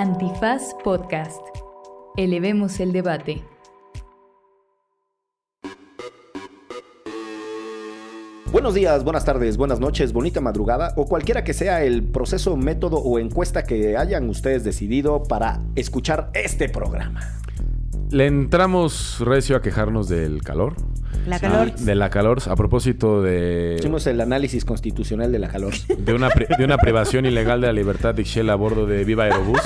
Antifaz Podcast. Elevemos el debate. Buenos días, buenas tardes, buenas noches, bonita madrugada o cualquiera que sea el proceso, método o encuesta que hayan ustedes decidido para escuchar este programa. Le entramos recio a quejarnos del calor. La calor. De la calor, a propósito de, Hicimos el análisis constitucional de la calor. de, una, pri- de una privación ilegal de la libertad de Ixchel a bordo de Viva Aerobús.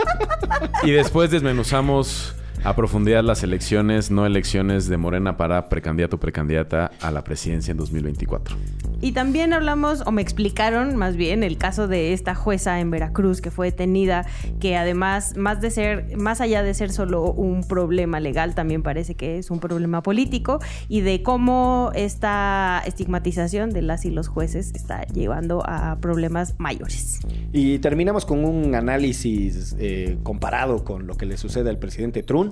y después desmenuzamos a profundidad las elecciones, no elecciones de Morena para precandidato o precandidata a la presidencia en 2024. Y también hablamos, o me explicaron más bien, el caso de esta jueza en Veracruz que fue detenida, que además, más de ser, más allá de ser solo un problema legal, también parece que es un problema político, y de cómo esta estigmatización de las y los jueces está llevando a problemas mayores. Y terminamos con un análisis eh, comparado con lo que le sucede al presidente Trump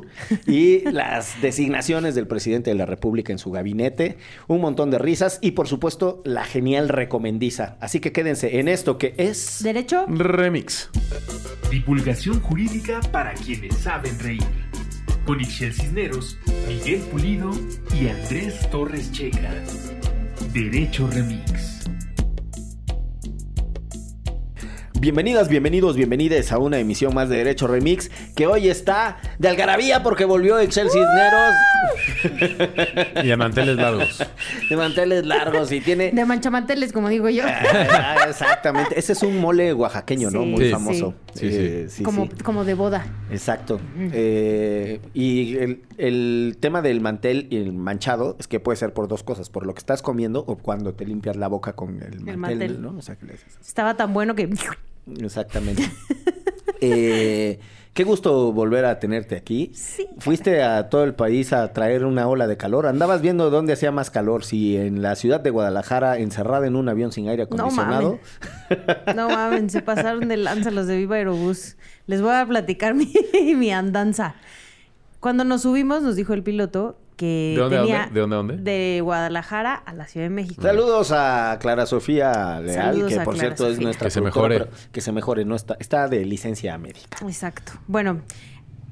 y las designaciones del presidente de la República en su gabinete, un montón de risas y por supuesto la genial recomendiza. Así que quédense en esto que es... ¿Derecho? Remix. Divulgación jurídica para quienes saben reír. Con Ixel Cisneros, Miguel Pulido y Andrés Torres Checa. Derecho Remix. Bienvenidas, bienvenidos, bienvenides a una emisión más de Derecho Remix que hoy está de algarabía porque volvió Excel Cisneros Y a manteles largos. de manteles largos y tiene... De manchamanteles, como digo yo. Ah, exactamente. Ese es un mole oaxaqueño, ¿no? Muy sí. famoso. Sí, Eh, sí, como, sí. como de boda. Exacto. Eh, y el, el tema del mantel y el manchado es que puede ser por dos cosas, por lo que estás comiendo o cuando te limpias la boca con el mantel, mantel. ¿no? O sea, que le haces así. Estaba tan bueno que... Exactamente. Eh, qué gusto volver a tenerte aquí. Sí. Fuiste a todo el país a traer una ola de calor. Andabas viendo dónde hacía más calor, si en la ciudad de Guadalajara, encerrada en un avión sin aire No acondicionado. No mames, se pasaron de lanza los de Viva Aerobús. Les voy a platicar mi, mi andanza. Cuando nos subimos, nos dijo el piloto que ¿De dónde tenía dónde? ¿De dónde de Guadalajara a la Ciudad de México. Saludos a Clara Sofía Leal, Saludos que por Clara cierto es nuestra Que se mejore. que se mejore, no está, está de licencia médica. Exacto. Bueno,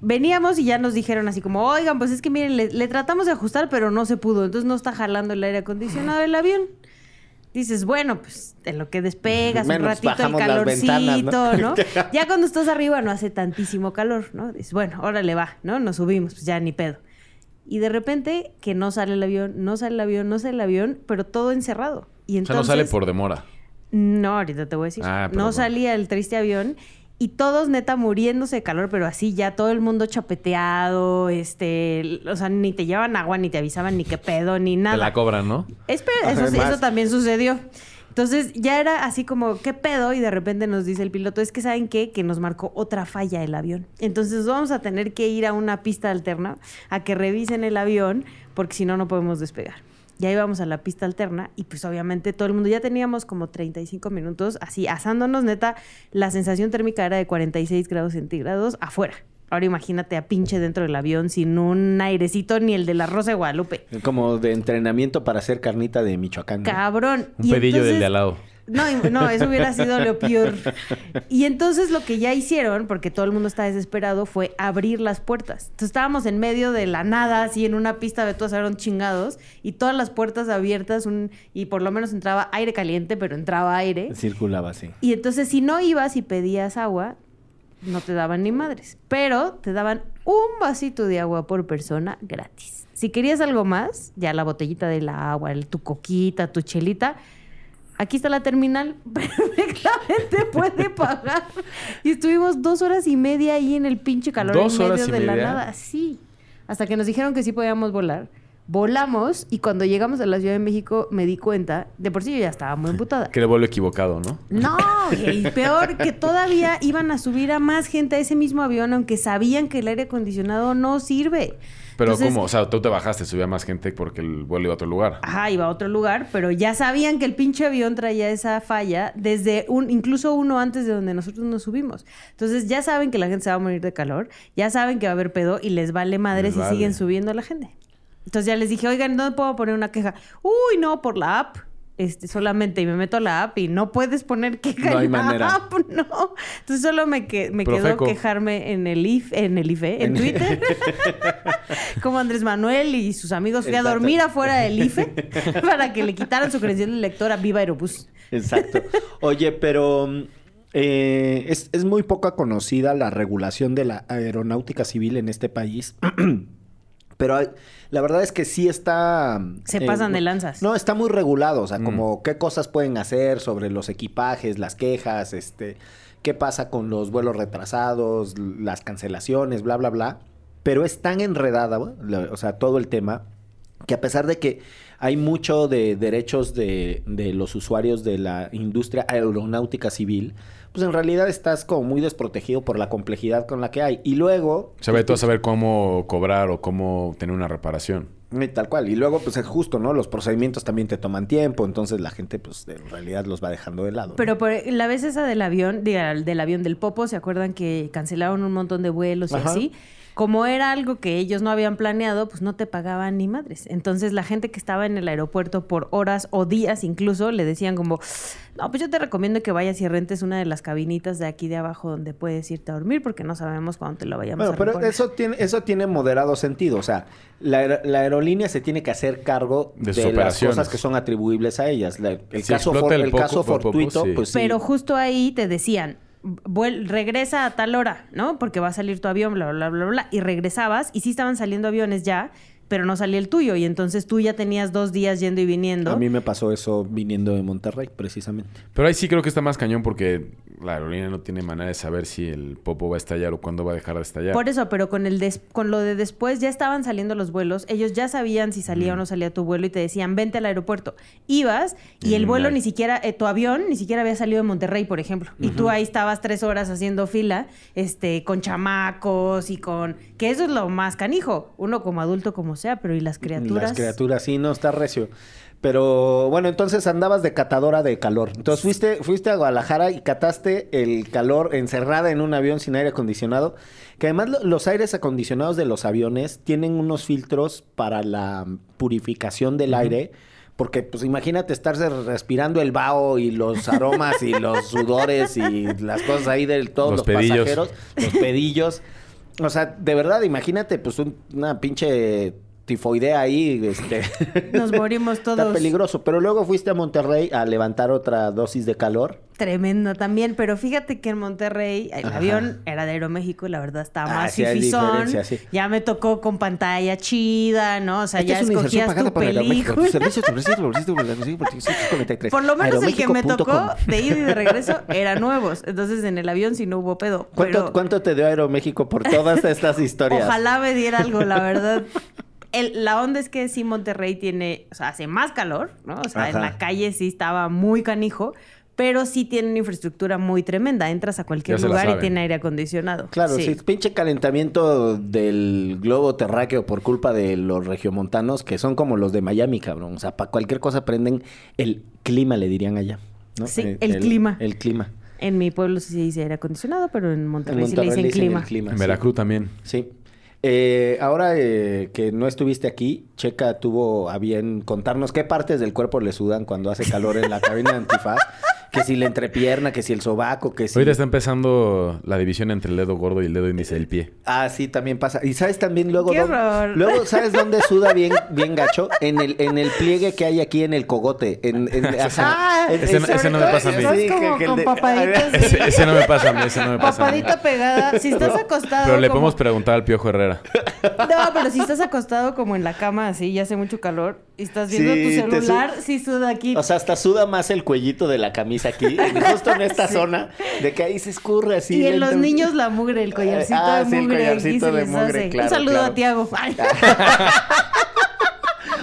veníamos y ya nos dijeron así como, oigan, pues es que miren, le, le tratamos de ajustar, pero no se pudo. Entonces no está jalando el aire acondicionado del avión. Dices, bueno, pues en lo que despegas Menos un ratito el calorcito, ventanas, ¿no? ¿no? ya cuando estás arriba no hace tantísimo calor, ¿no? Dices, bueno, órale va, ¿no? Nos subimos, pues ya ni pedo. Y de repente que no sale el avión, no sale el avión, no sale el avión, pero todo encerrado. Y O entonces, sea, no sale por demora. no, ahorita te voy a decir. Ah, no bueno. salía el triste avión y todos neta muriéndose de calor, pero así ya todo el mundo chapeteado, este, o sea, ni te llevaban agua, ni te avisaban ni qué pedo, ni Te nada. la cobran, ¿no? Espera, eso, Además. eso también sucedió. Entonces ya era así como, ¿qué pedo? Y de repente nos dice el piloto, es que ¿saben qué? Que nos marcó otra falla el avión. Entonces vamos a tener que ir a una pista alterna a que revisen el avión, porque si no, no podemos despegar. Ya íbamos a la pista alterna y pues obviamente todo el mundo, ya teníamos como 35 minutos así asándonos, neta, la sensación térmica era de 46 grados centígrados afuera. Ahora imagínate a pinche dentro del avión sin un airecito ni el de la Rosa de Guadalupe. Como de entrenamiento para hacer carnita de Michoacán. ¿no? Cabrón. Un Y pedillo del de al lado. No, no, eso hubiera sido lo peor. Y entonces lo que ya hicieron, porque todo el mundo está desesperado, fue abrir las puertas. Entonces estábamos en medio de la nada, así en una pista de todos eran chingados, y todas las puertas abiertas, un, y por lo menos entraba aire caliente, pero entraba aire. Circulaba así. Y entonces si no ibas y pedías agua, no te daban ni madres, pero te daban un vasito de agua por persona gratis. Si querías algo más, ya la botellita del agua, el, tu coquita, tu chelita, aquí está la terminal, perfectamente puede pagar. Y estuvimos dos horas y media ahí en el pinche calor ¿Dos en medio horas y de la nada. Sí, hasta que nos dijeron que sí podíamos volar. Volamos y cuando llegamos a la Ciudad de México me di cuenta, de por sí yo ya estaba muy emputada. Que le vuelo equivocado, ¿no? No, y peor que todavía iban a subir a más gente a ese mismo avión, aunque sabían que el aire acondicionado no sirve. Pero Entonces, ¿cómo? O sea, tú te bajaste, subía más gente porque el vuelo iba a otro lugar. Ajá, iba a otro lugar, pero ya sabían que el pinche avión traía esa falla desde un, incluso uno antes de donde nosotros nos subimos. Entonces ya saben que la gente se va a morir de calor, ya saben que va a haber pedo y les vale madre Les si vale. siguen subiendo a la gente. Entonces ya les dije, oigan, ¿dónde puedo poner una queja? Uy, no, por la app. este, solamente y me meto a la app y no puedes poner queja No hay en la manera. app, no. Entonces solo me, que, me quedó quejarme en el IF, en el IFE, en Twitter. Como Andrés Manuel y sus amigos fui a dormir afuera del IFE para que le quitaran su credencial de lector a Viva Aerobús. Exacto. Oye, pero eh, es, es muy poca conocida la regulación de la aeronáutica civil en este país. Pero hay- la verdad es que sí está... Se eh, pasan de lanzas. No, está muy regulado. O sea, Mm. como qué cosas pueden hacer sobre los equipajes, las quejas, este... Qué pasa con los vuelos retrasados, las cancelaciones, bla, bla, bla. Pero es tan enredada, o sea, todo el tema, que a pesar de que hay mucho de derechos de, de los usuarios de la industria aeronáutica civil, pues en realidad estás como muy desprotegido por la complejidad con la que hay. Y luego... Se ve todo a saber cómo cobrar o cómo tener una reparación. Eh, Tal cual. Y luego, pues es justo, ¿no? Los procedimientos también te toman tiempo, entonces la gente, pues en realidad los va dejando de lado. ¿no? Pero por la vez esa del avión, diga, del avión del Popo, ¿se acuerdan que cancelaron un montón de vuelos y Ajá. así? Como era algo que ellos no habían planeado, pues no te pagaban ni madres. Entonces la gente que estaba en el aeropuerto por horas o días incluso le decían como, no, pues yo te recomiendo que vayas y rentes una de las cabinitas de aquí de abajo donde puedes irte a dormir porque no sabemos cuándo te lo vayamos Bueno, a pero reponer". eso tiene, eso tiene moderado sentido. O sea, la, la aerolínea se tiene que hacer cargo De las cosas que son atribuibles a ellas. La- el Si caso, for- el el poco- caso poco, fortuito, sí. pues sí. Pero justo ahí te decían, vuel- regresa a tal hora, ¿no? Porque va a salir tu avión, bla, bla, bla, bla, bla. Y regresabas y sí estaban saliendo aviones ya, pero no salía el tuyo. Y entonces tú ya tenías dos días yendo y viniendo. A mí me pasó eso viniendo de Monterrey, precisamente. Pero ahí sí creo que está más cañón porque la aerolínea no tiene manera de saber si el popo va a estallar o cuándo va a dejar de estallar. Por eso, pero con el des- con lo de después ya estaban saliendo los vuelos, ellos ya sabían si salía o no salía tu vuelo y te decían, vente al aeropuerto. Ibas y el Mm, vuelo ni siquiera, eh, tu avión ni siquiera había salido de Monterrey, por ejemplo. Y tú ahí estabas tres horas haciendo fila, este, con chamacos y con... Que eso es lo más canijo, uno como adulto como sea, pero ¿y las criaturas? Las criaturas, sí, no, está recio. Pero bueno, entonces andabas de catadora de calor. Entonces fuiste, fuiste a Guadalajara y cataste el calor encerrada en un avión sin aire acondicionado. Que además lo- los aires acondicionados de los aviones tienen unos filtros para la purificación del aire. Porque, pues imagínate estarse respirando el vaho y los aromas y los sudores y las cosas ahí de todos Los los, pedillos. pasajeros, los pedillos. O sea, de verdad, imagínate, pues un- una pinche tifoidea ahí, este. Nos morimos Está todos. peligroso. Pero luego fuiste a Monterrey a levantar otra dosis de calor. Tremendo también, pero fíjate que en Monterrey el Ajá. avión era de Aeroméxico y la verdad estaba Ah, más sí hay fifizón. sí. Ya me tocó con pantalla chida, ¿no? O sea, Esta ya es escogías tu película. Servicios publicitarios, publicitarios, publicitarios, publicitarios, 43. Por lo menos el que me tocó de ida y de regreso eran nuevos. Entonces en el avión sí no hubo pedo. ¿Cuánto, pero ¿Cuánto te dio Aeroméxico por todas estas historias? Ojalá me diera algo, la verdad. El- la onda es que sí Monterrey tiene, o sea, hace más calor, ¿no? O sea, en la calle sí estaba muy canijo, pero sí tiene una infraestructura muy tremenda. Entras a cualquier lugar y tiene aire acondicionado. Claro, sí. pinche calentamiento del globo terráqueo por culpa de los regiomontanos, que son como los de Miami, cabrón. O sea, para cualquier cosa prenden el clima, le dirían allá. ¿no? Sí, Eh, el clima. El clima. En mi pueblo sí se dice aire acondicionado, pero en En Monterrey, sí le dicen dicen clima. el clima. en sí. Veracruz también. Sí. Eh, ahora eh, que no estuviste aquí, Checa tuvo a bien contarnos qué partes del cuerpo le sudan cuando hace calor en la cabina de antifaz. Que si la entrepierna, que si el sobaco, que si... Ahorita está empezando la división entre el dedo gordo y el dedo índice del pie. Ah, sí, también pasa. Y sabes también luego... ¡Qué dó- horror! Luego, ¿sabes dónde suda bien, bien gacho? En el, en el pliegue que hay aquí en el cogote. En, en- ajá. Ah, En- Ese no- ese no me pasa a mí. Estás Sí, como que- que el con de- papaditas. Ese, ese no me pasa a mí, ese no me pasa a mí. Papadita pegada. Si estás acostado. Pero le como- podemos preguntar al Piojo Herrera. No, pero si estás acostado como en la cama así, ya hace mucho calor, y estás viendo Sí, tu su- celular, sí suda aquí. O sea, hasta suda más el cuellito de la camisa aquí, justo en esta zona, de que ahí se escurre así. y en los niños la mugre, el collarcito Ah, de sí, el mugre. collarcito de mugre, claro, Un saludo claro. a Tiago. Ay.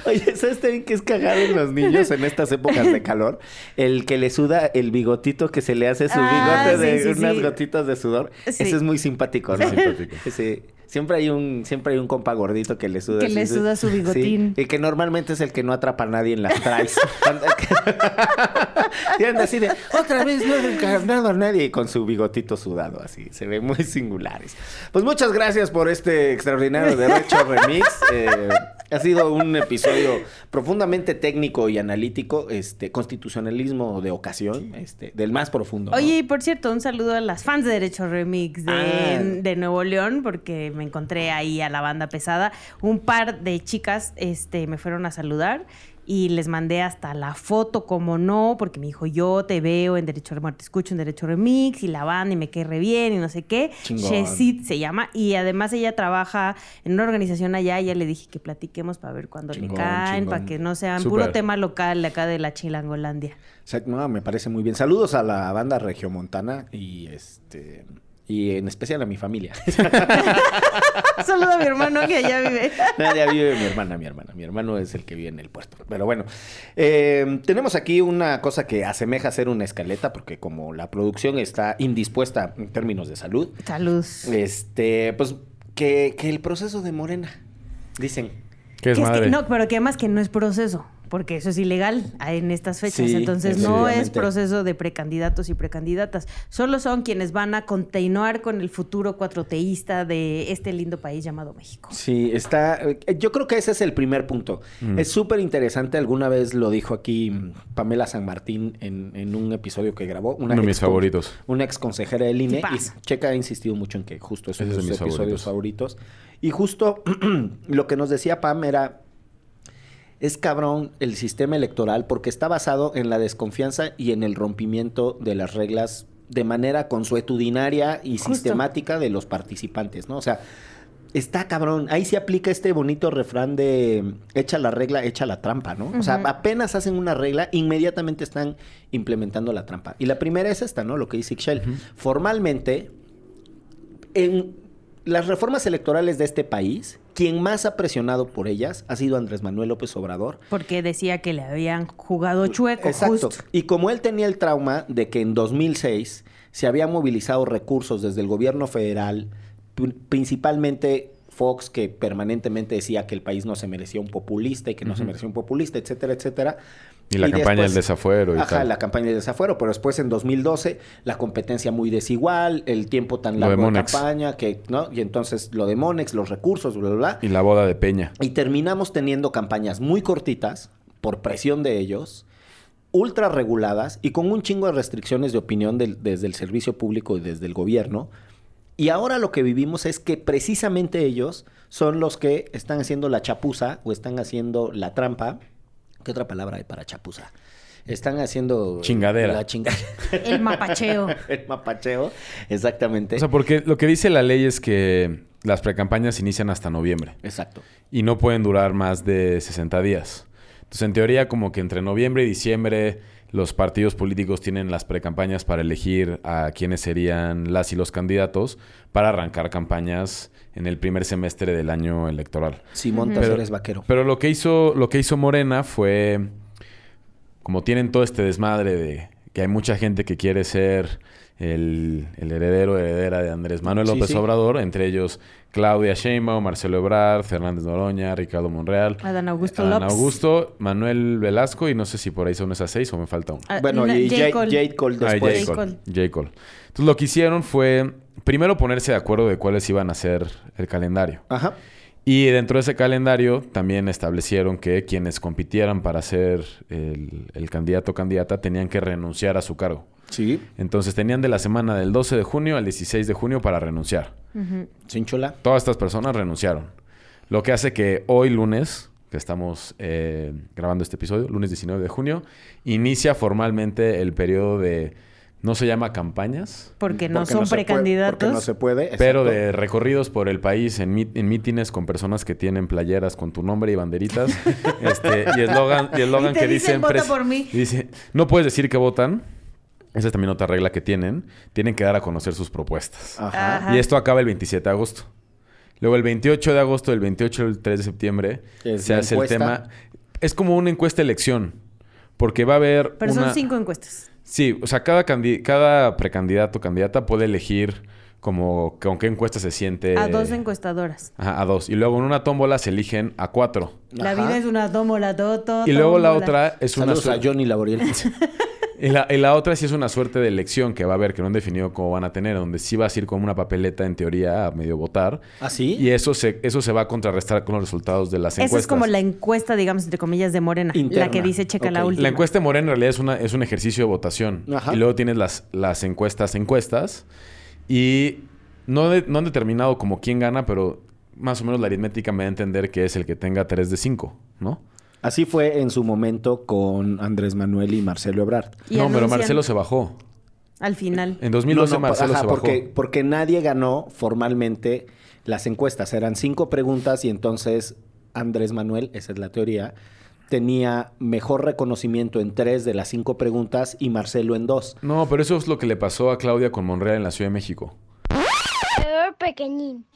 Oye, ¿sabes también que es cagado en los niños en estas épocas de calor? El que le suda el bigotito que se le hace su Ah, bigote de sí, sí, unas sí. gotitas de sudor. Sí. Ese es muy simpático, ¿no? Simpático. Ese- Siempre hay un, siempre hay un compa gordito que le suda. Que le suda su bigotín. Sí, y que normalmente es el que no atrapa a nadie en las traes. y anda así de, otra vez no he encarnado a nadie y con su bigotito sudado así. Se ve muy singulares. Pues muchas gracias por este extraordinario Derecho Remix. Eh, ha sido un episodio profundamente técnico y analítico, este, constitucionalismo de ocasión, este, del más profundo. ¿no? Oye, y por cierto, un saludo a las fans de Derecho Remix de, Ah. de Nuevo León, porque me encontré ahí a la banda pesada. Un par de chicas este, me fueron a saludar y les mandé hasta la foto, como no, porque me dijo, yo te veo en Derecho Remix, te escucho en Derecho Remix y la banda y me quedé re bien y no sé qué. Shesit se llama y además ella trabaja en una organización allá y ya le dije que platiquemos para ver cuándo Chingón, le caen, chingón. para que no sean Súper. puro tema local de acá de la Chilangolandia. O sea, no, me parece muy bien. Saludos a la banda regiomontana y este y en especial a mi familia. Saludo a mi hermano que allá vive. Nadie vive mi hermana, mi hermana. Mi hermano es el que vive en el puerto. Pero bueno, eh, tenemos aquí una cosa que asemeja a ser una escaleta, porque como la producción está indispuesta en términos de salud, Salud. este, pues que, que el proceso de Morena, dicen. ¿Qué es Que es que- madre? no, pero que además que no es proceso, porque eso es ilegal en estas fechas. Sí, Entonces no es proceso de precandidatos y precandidatas. Solo son quienes van a continuar con el futuro cuatroteísta de este lindo país llamado México. Sí, está. Yo creo que ese es el primer punto. Mm. Es súper interesante. Alguna vez lo dijo aquí Pamela San Martín en, en un episodio que grabó. Una Uno de mis favoritos. Una ex consejera del INE. Y Checa ha insistido mucho en que justo es de son sus episodios favoritos. Y justo lo que nos decía Pam era. Es cabrón el sistema electoral porque está basado en la desconfianza y en el rompimiento de las reglas de manera consuetudinaria y Justo. sistemática de los participantes, ¿no? O sea, está cabrón. Ahí se aplica este bonito refrán de echa la regla, echa la trampa, ¿no? O sea, apenas hacen una regla, inmediatamente están implementando la trampa. Y la primera es esta, ¿no? Lo que dice Ixchel. Formalmente, en las reformas electorales de este país, quien más ha presionado por ellas ha sido Andrés Manuel López Obrador. Porque decía que le habían jugado chueco, Exacto. justo. Y como él tenía el trauma de que en 2006 se habían movilizado recursos desde el gobierno federal, pri- principalmente Fox, que permanentemente decía que el país no se merecía un populista y que no se merecía un populista, etcétera, etcétera. Y la campaña del desafuero y Ajá, tal. la campaña del desafuero, pero después en 2012 la competencia muy desigual, el tiempo tan Lo de largo de, campaña, que, ¿no? Y entonces lo de Monex, los recursos, bla, bla, bla. Y la boda de Peña. Y terminamos teniendo campañas muy cortitas, por presión de ellos, ultra reguladas y con un chingo de restricciones de opinión del- desde el servicio público y desde el gobierno. Y ahora lo que vivimos es que precisamente ellos son los que están haciendo la chapuza o están haciendo la trampa. ¿Qué otra palabra hay para chapuza? Están haciendo... Chingadera. La chingadera. El mapacheo. el mapacheo, exactamente. O sea, porque lo que dice la ley es que las precampañas inician hasta noviembre Exacto. y no pueden durar más de 60 días. Entonces, en teoría, como que entre noviembre y diciembre los partidos políticos tienen las precampañas para elegir a quiénes serían las y los candidatos para arrancar campañas en el primer semestre del año electoral. Simón Ujú. Tazores Vaquero. Pero lo que hizo, lo que hizo Morena fue, como tienen todo este desmadre de que hay mucha gente que quiere ser el, el heredero, heredera de Andrés Manuel Sí, López sí. Obrador, entre ellos Claudia Sheinbaum, Marcelo Ebrard, Fernández Noroña, Ricardo Monreal, Adán Augusto Adán López. Augusto, Manuel Velasco y no sé si por ahí son esas seis o me falta uno. Ah, Bueno, y J. Jade Cole. Ah, después. J. Cole. J. Cole. Entonces lo que hicieron fue primero ponerse de acuerdo de cuáles iban a ser el calendario. Ajá. Y dentro de ese calendario también establecieron que quienes compitieran para ser el, el candidato o candidata tenían que renunciar a su cargo. Sí. Entonces tenían de la semana del 12 de junio al 16 de junio para renunciar. Ujú. Sin chola. Todas estas personas renunciaron. Lo que hace que hoy lunes, que estamos eh, grabando este episodio, lunes 19 de junio, inicia formalmente el periodo de, no se llama campañas, Porque no Porque son puede- precandidatos. porque no se puede. pero exacto. de recorridos por el país en, mit- en mítines con personas que tienen playeras con tu nombre y banderitas. este, y eslogan, y eslogan Y te que dicen. "Vota pres- por mí". Dice, no puedes decir que votan. Esa es también otra regla que tienen. Tienen que dar a conocer sus propuestas. Ajá. Ajá. Y esto acaba el 27 de agosto. Luego el 28 de agosto, el 28 y el 3 de septiembre, Es se hace encuesta. el tema... Es como una encuesta elección. Porque va a haber Pero una... son cinco encuestas. Sí, o sea, cada, candi- cada precandidato o candidata puede elegir como con qué encuesta se siente. A dos encuestadoras. Ajá, a dos. Y luego en una tómbola se eligen a cuatro. La Ajá. vida es una tómbola, toto. Y luego la otra es una Saludos a. Johnny Laboriel. Y la, y la otra sí es una suerte de elección que va a haber, que no han definido cómo van a tener, donde sí vas a ir con una papeleta en teoría a medio votar. ¿Ah, sí? Y eso se, eso se va a contrarrestar con los resultados de las Esa encuestas. es como la encuesta, digamos, entre comillas, de Morena. Interna. La que dice checa la Ok. última. La encuesta de Morena en realidad es, una, es un ejercicio de votación. Ajá. Y luego tienes las, las encuestas, encuestas. Y no, de- no han determinado como quién gana, pero más o menos la aritmética me da a entender que es el que tenga 3 de 5, ¿no? Así fue en su momento con Andrés Manuel y Marcelo Ebrard. Y no, pero Marcelo se bajó. Al final. En 2012 No, no, Marcelo ajá, se bajó. porque, porque nadie ganó formalmente las encuestas. Eran cinco preguntas y entonces Andrés Manuel, esa es la teoría, tenía mejor reconocimiento en tres de las cinco preguntas y Marcelo en dos. No, pero eso es lo que le pasó a Claudia con Monreal en la Ciudad de México. Peor pequeñín.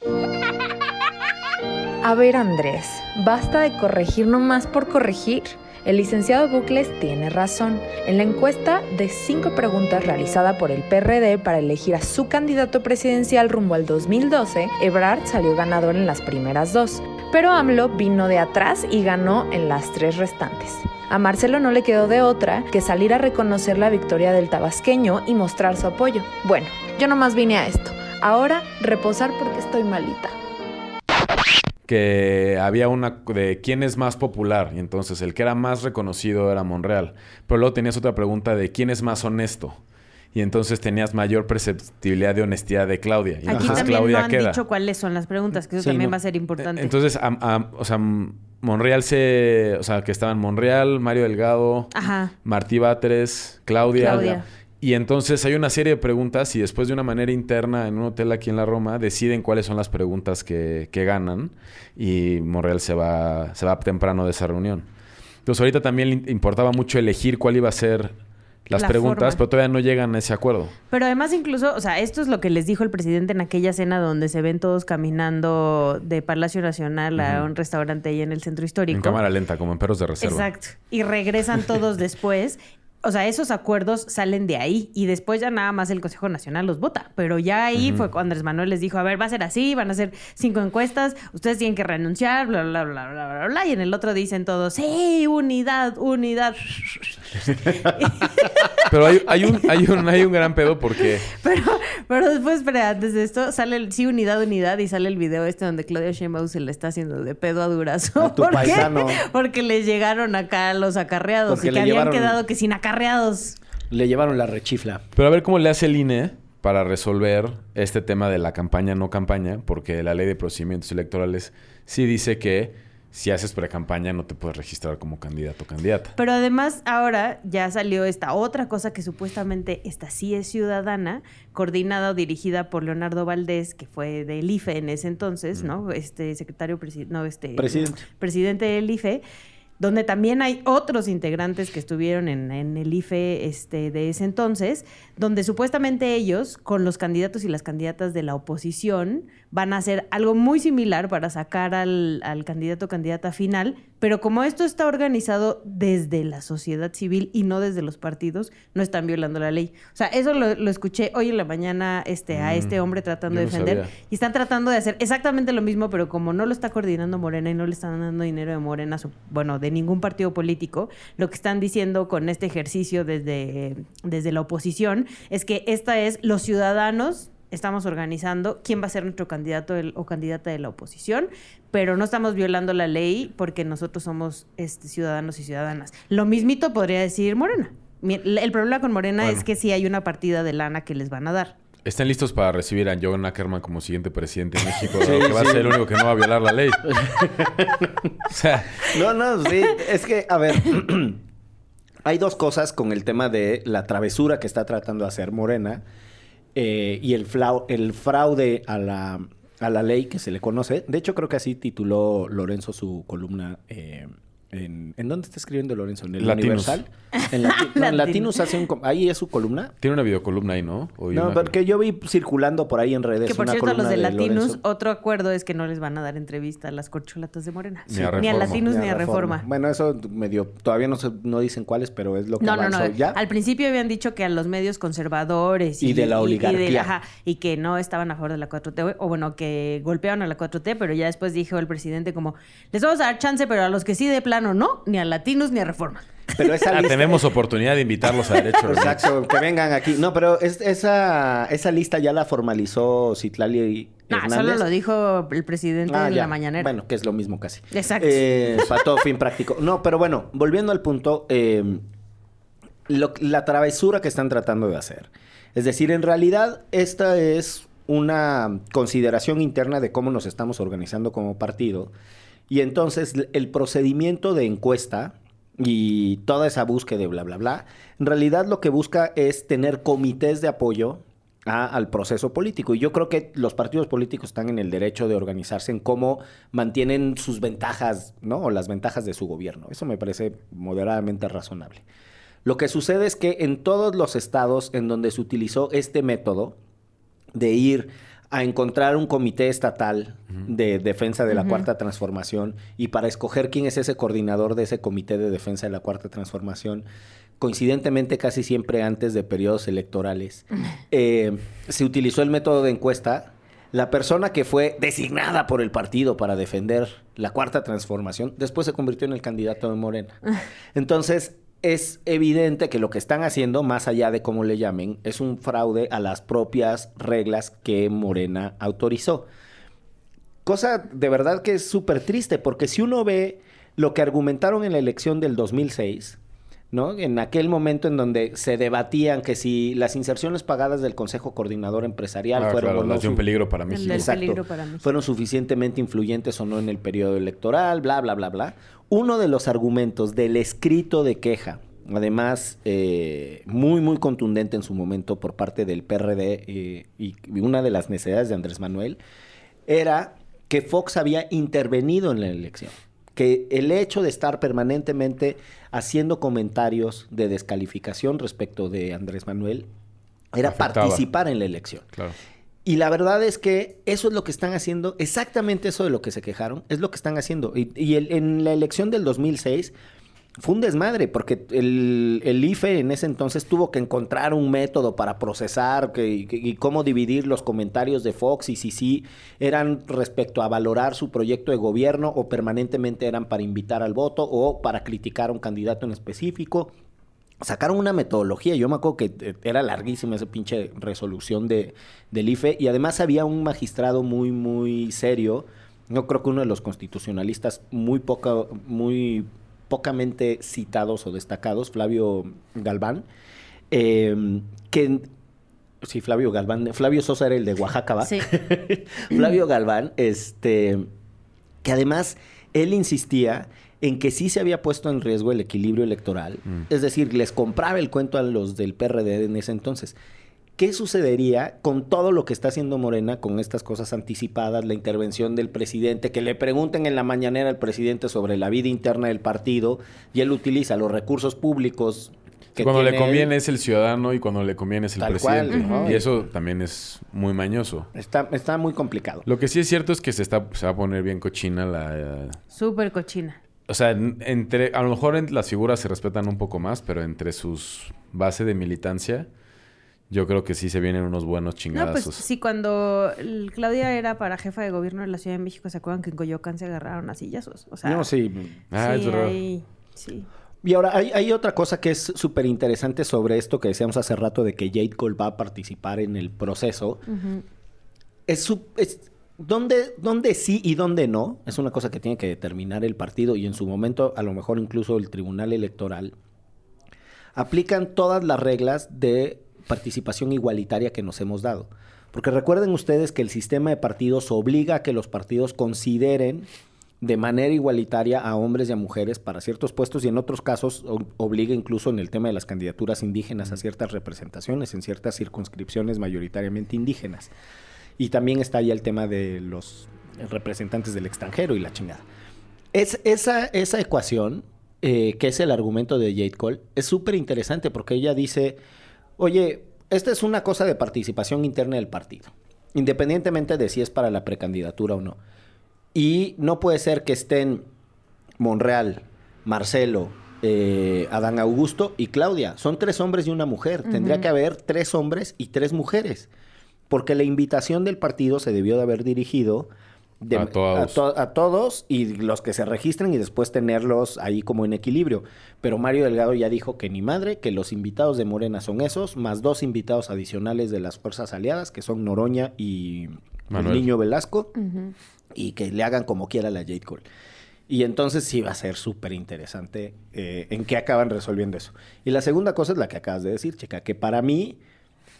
A ver, Andrés, basta de corregir nomás por corregir. El licenciado Bucles tiene razón. En la encuesta de cinco preguntas realizada por el PRD para elegir a su candidato presidencial rumbo al 2012, Ebrard salió ganador en las primeras dos. Pero AMLO vino de atrás y ganó en las tres restantes. A Marcelo no le quedó de otra que salir a reconocer la victoria del tabasqueño y mostrar su apoyo. Bueno, yo nomás vine a esto. Ahora, reposar porque estoy malita. Que había una de quién es más popular y entonces el que era más reconocido era Monreal. Pero luego tenías otra pregunta de quién es más honesto. Y entonces tenías mayor perceptibilidad de honestidad de Claudia. Y Aquí entonces también Claudia no han queda. dicho cuáles son las preguntas, que eso Sí, también no. va a ser importante. Entonces, am- am- o sea, Monreal se... O sea, que estaban Monreal, Mario Delgado, Ajá. Martí Batres, Claudia. Claudia. Y entonces hay una serie de preguntas y después de una manera interna en un hotel aquí en la Roma deciden cuáles son las preguntas que, que ganan y Monreal se va, se va temprano de esa reunión. Entonces ahorita también le importaba mucho elegir cuál iba a ser las La preguntas, forma. pero todavía no llegan a ese acuerdo. Pero además incluso, o sea, esto es lo que les dijo el presidente en aquella cena donde se ven todos caminando de Palacio Nacional a un restaurante ahí en el centro histórico. En cámara lenta, como en perros de reserva. Exacto. Y regresan todos después. O sea, esos acuerdos salen de ahí y después ya nada más el Consejo Nacional los vota. Pero ya ahí fue cuando Andrés Manuel les dijo, a ver, va a ser así, van a ser cinco encuestas, ustedes tienen que renunciar, bla, bla, bla, bla, bla, bla. Y en el otro dicen todos, sí, unidad, unidad. Pero hay, hay un, hay, un, hay un gran pedo porque... Pero, pero después, espera, antes de esto, sale el, sí, unidad, unidad, y sale el video este donde Claudia Sheinbaum se le está haciendo de pedo a Durazo. A tu ¿Por qué? paisano. Porque les llegaron acá los acarreados Porque y le que habían llevaron- quedado que sin acarreados. Le llevaron la rechifla. Pero a ver cómo le hace el INE para resolver este tema de la campaña no campaña, porque la ley de procedimientos electorales sí dice que si haces pre-campaña no te puedes registrar como candidato o candidata. Pero además ahora ya salió esta otra cosa que supuestamente esta sí es ciudadana, coordinada o dirigida por Leonardo Valdés, que fue del IFE en ese entonces, ¿no? Este secretario presi- no, este Presidente. presidente del IFE, donde también hay otros integrantes que estuvieron en, el IFE este, de ese entonces, donde supuestamente ellos, con los candidatos y las candidatas de la oposición, van a hacer algo muy similar para sacar al, al candidato o candidata final, pero como esto está organizado desde la sociedad civil y no desde los partidos, no están violando la ley. O sea, eso lo, lo escuché hoy en la mañana este, a Mm, este hombre tratando de defender. Y están tratando de hacer exactamente lo mismo, pero como no lo está coordinando Morena y no le están dando dinero de Morena, su- bueno, de ningún partido político, lo que están diciendo con este ejercicio desde, desde la oposición es que esta es los ciudadanos. Estamos organizando quién va a ser nuestro candidato del- o candidata de la oposición, pero no estamos violando la ley porque nosotros somos este, ciudadanos y ciudadanas. Lo mismito podría decir Morena. El problema con Morena Bueno. es que sí hay una partida de lana que les van a dar. ¿Están listos para recibir a John Ackerman como siguiente presidente de México? Sí, que va sí. a ser el único que no va a violar la ley. o sea, No, no, sí. Es que, a ver, hay dos cosas con el tema de la travesura que está tratando de hacer Morena eh, y el, el fraude a la, a la ley que se le conoce. De hecho, creo que así tituló Lorenzo su columna eh, En, ¿En dónde está escribiendo Lorenzo? ¿En el Latinus. Universal? En Lati- no, en Latinus hace un... com- Ahí es su columna. Tiene una videocolumna ahí, ¿no? O No, porque yo vi circulando por ahí en redes Que por una cierto, a los columna de Latinus, Lorenzo. otro acuerdo es que no les van a dar entrevista a las corcholatas de Morena. Ni a Ni a. Latinus Ni ni a Reforma. Bueno, eso medio... Todavía no, se- no dicen cuáles, pero es lo que No, no, avanzó no. ya. Al principio habían dicho que a los medios conservadores Y de la y oligarquía. ajá, y que no estaban a favor de la 4T, o bueno, que golpeaban a la 4T, pero ya después dijo el presidente como, les vamos a dar chance, pero a los que sí de plano no, ni a Latinos ni a Reforma. Pero esa Ah, lista- tenemos oportunidad de invitarlos a Derecho. Exacto, que vengan aquí. No, pero es- esa, esa lista ya la formalizó Citlali No, Hernández. solo lo dijo el presidente Ah, en ya. la mañanera. Bueno, que es lo mismo casi. Exacto. Eh, para todo fin práctico. No, pero bueno, volviendo al punto, eh, lo- la travesura que están tratando de hacer. Es decir, en realidad esta es una consideración interna de cómo nos estamos organizando como partido. Y entonces el procedimiento de encuesta y toda esa búsqueda de bla, bla, bla, en realidad lo que busca es tener comités de apoyo al proceso político. Y yo creo que los partidos políticos están en el derecho de organizarse en cómo mantienen sus ventajas, ¿no? O las ventajas de su gobierno. Eso me parece moderadamente razonable. Lo que sucede es que en todos los estados en donde se utilizó este método de ir a encontrar un comité estatal de defensa de la cuarta transformación y para escoger quién es ese coordinador de ese comité de defensa de la cuarta transformación, coincidentemente casi siempre antes de periodos electorales, eh, se utilizó el método de encuesta. La persona que fue designada por el partido para defender la cuarta transformación, después se convirtió en el candidato de Morena. Entonces, es evidente que lo que están haciendo, más allá de cómo le llamen, es un fraude a las propias reglas que Morena autorizó. Cosa de verdad que es súper triste, porque si uno ve lo que argumentaron en la elección del 2006, ¿no? En aquel momento en donde se debatían que si las inserciones pagadas del Consejo Coordinador Empresarial Ah, fueron claro, no las de un su- peligro para El México. del Exacto. peligro para México. fueron suficientemente influyentes o no en el periodo electoral, bla, bla, bla, bla. Uno de los argumentos del escrito de queja, además eh, muy, muy contundente en su momento por parte del PRD eh, y una de las necesidades de Andrés Manuel, era que Fox había intervenido en la elección. Que el hecho de estar permanentemente haciendo comentarios de descalificación respecto de Andrés Manuel era Afectaba. participar en la elección. Claro. Y la verdad es que eso es lo que están haciendo, exactamente eso de lo que se quejaron, es lo que están haciendo. Y, y el- en la elección del 2006 fue un desmadre, porque el, IFE en ese entonces tuvo que encontrar un método para procesar que- y cómo dividir los comentarios de Fox y si sí eran respecto a valorar su proyecto de gobierno o permanentemente eran para invitar al voto o para criticar a un candidato en específico sacaron una metodología. Yo me acuerdo que eh, era larguísima esa pinche resolución de, del IFE. Y además había un magistrado muy, muy serio. No creo que uno de los constitucionalistas muy poca, muy pocamente citados o destacados, Flavio Galván, eh, que sí, Flavio Galván, Flavio Sosa era el de Oaxaca, ¿va? Sí. Flavio Galván, este, que además él insistía en que sí se había puesto en riesgo el equilibrio electoral. Es decir, les compraba el cuento a los del PRD en ese entonces. ¿Qué sucedería con todo lo que está haciendo Morena con estas cosas anticipadas, la intervención del presidente, que le pregunten en la mañanera al presidente sobre la vida interna del partido y él utiliza los recursos públicos que cuando le él? conviene es el ciudadano y cuando le conviene es el Tal cual, presidente. ¿no? Y eso también es muy mañoso. Está, está muy complicado. Lo que sí es cierto es que se, está, se va a poner bien cochina la... eh, Súper cochina. o sea, en- entre... A lo mejor en- las figuras se respetan un poco más, pero entre sus base de militancia, yo creo que sí se vienen unos buenos No, chingadazos. pues sí, cuando el- Claudia era para jefa de gobierno de la Ciudad de México, ¿se acuerdan que en Coyoacán se agarraron a sillazos? O sea, No, sí. Ah, sí, es verdad. hay- sí. Y ahora hay, hay otra cosa que es súper interesante sobre esto que decíamos hace rato de que Jade Cole va a participar en el proceso. Es, su- es ¿dónde, dónde sí y dónde no. Es una cosa que tiene que determinar el partido y en su momento a lo mejor incluso el Tribunal Electoral. Aplican todas las reglas de participación igualitaria que nos hemos dado. Porque recuerden ustedes que el sistema de partidos obliga a que los partidos consideren de manera igualitaria a hombres y a mujeres para ciertos puestos y en otros casos obliga incluso en el tema de las candidaturas indígenas a ciertas representaciones en ciertas circunscripciones mayoritariamente indígenas. Y también está ya el tema de los representantes del extranjero y la chingada. Es, esa, esa ecuación, eh, que es el argumento de Jade Cole, es súper interesante porque ella dice, oye, esta es una cosa de participación interna del partido, independientemente de si es para la precandidatura o no. Y no puede ser que estén Monreal, Marcelo, eh, Adán Augusto y Claudia. Son tres hombres y una mujer. Tendría que haber tres hombres y tres mujeres. Porque la invitación del partido se debió de haber dirigido de- A todos. to- a todos y los que se registren y después tenerlos ahí como en equilibrio. Pero Mario Delgado ya dijo que ni madre, que los invitados de Morena son esos, más dos invitados adicionales de las fuerzas aliadas, que son Noroña y el. Niño Velasco, y que le hagan como quiera la Jade Cole. Y entonces sí va a ser súper interesante eh, en qué acaban resolviendo eso. Y la segunda cosa es la que acabas de decir, Checa, que para mí,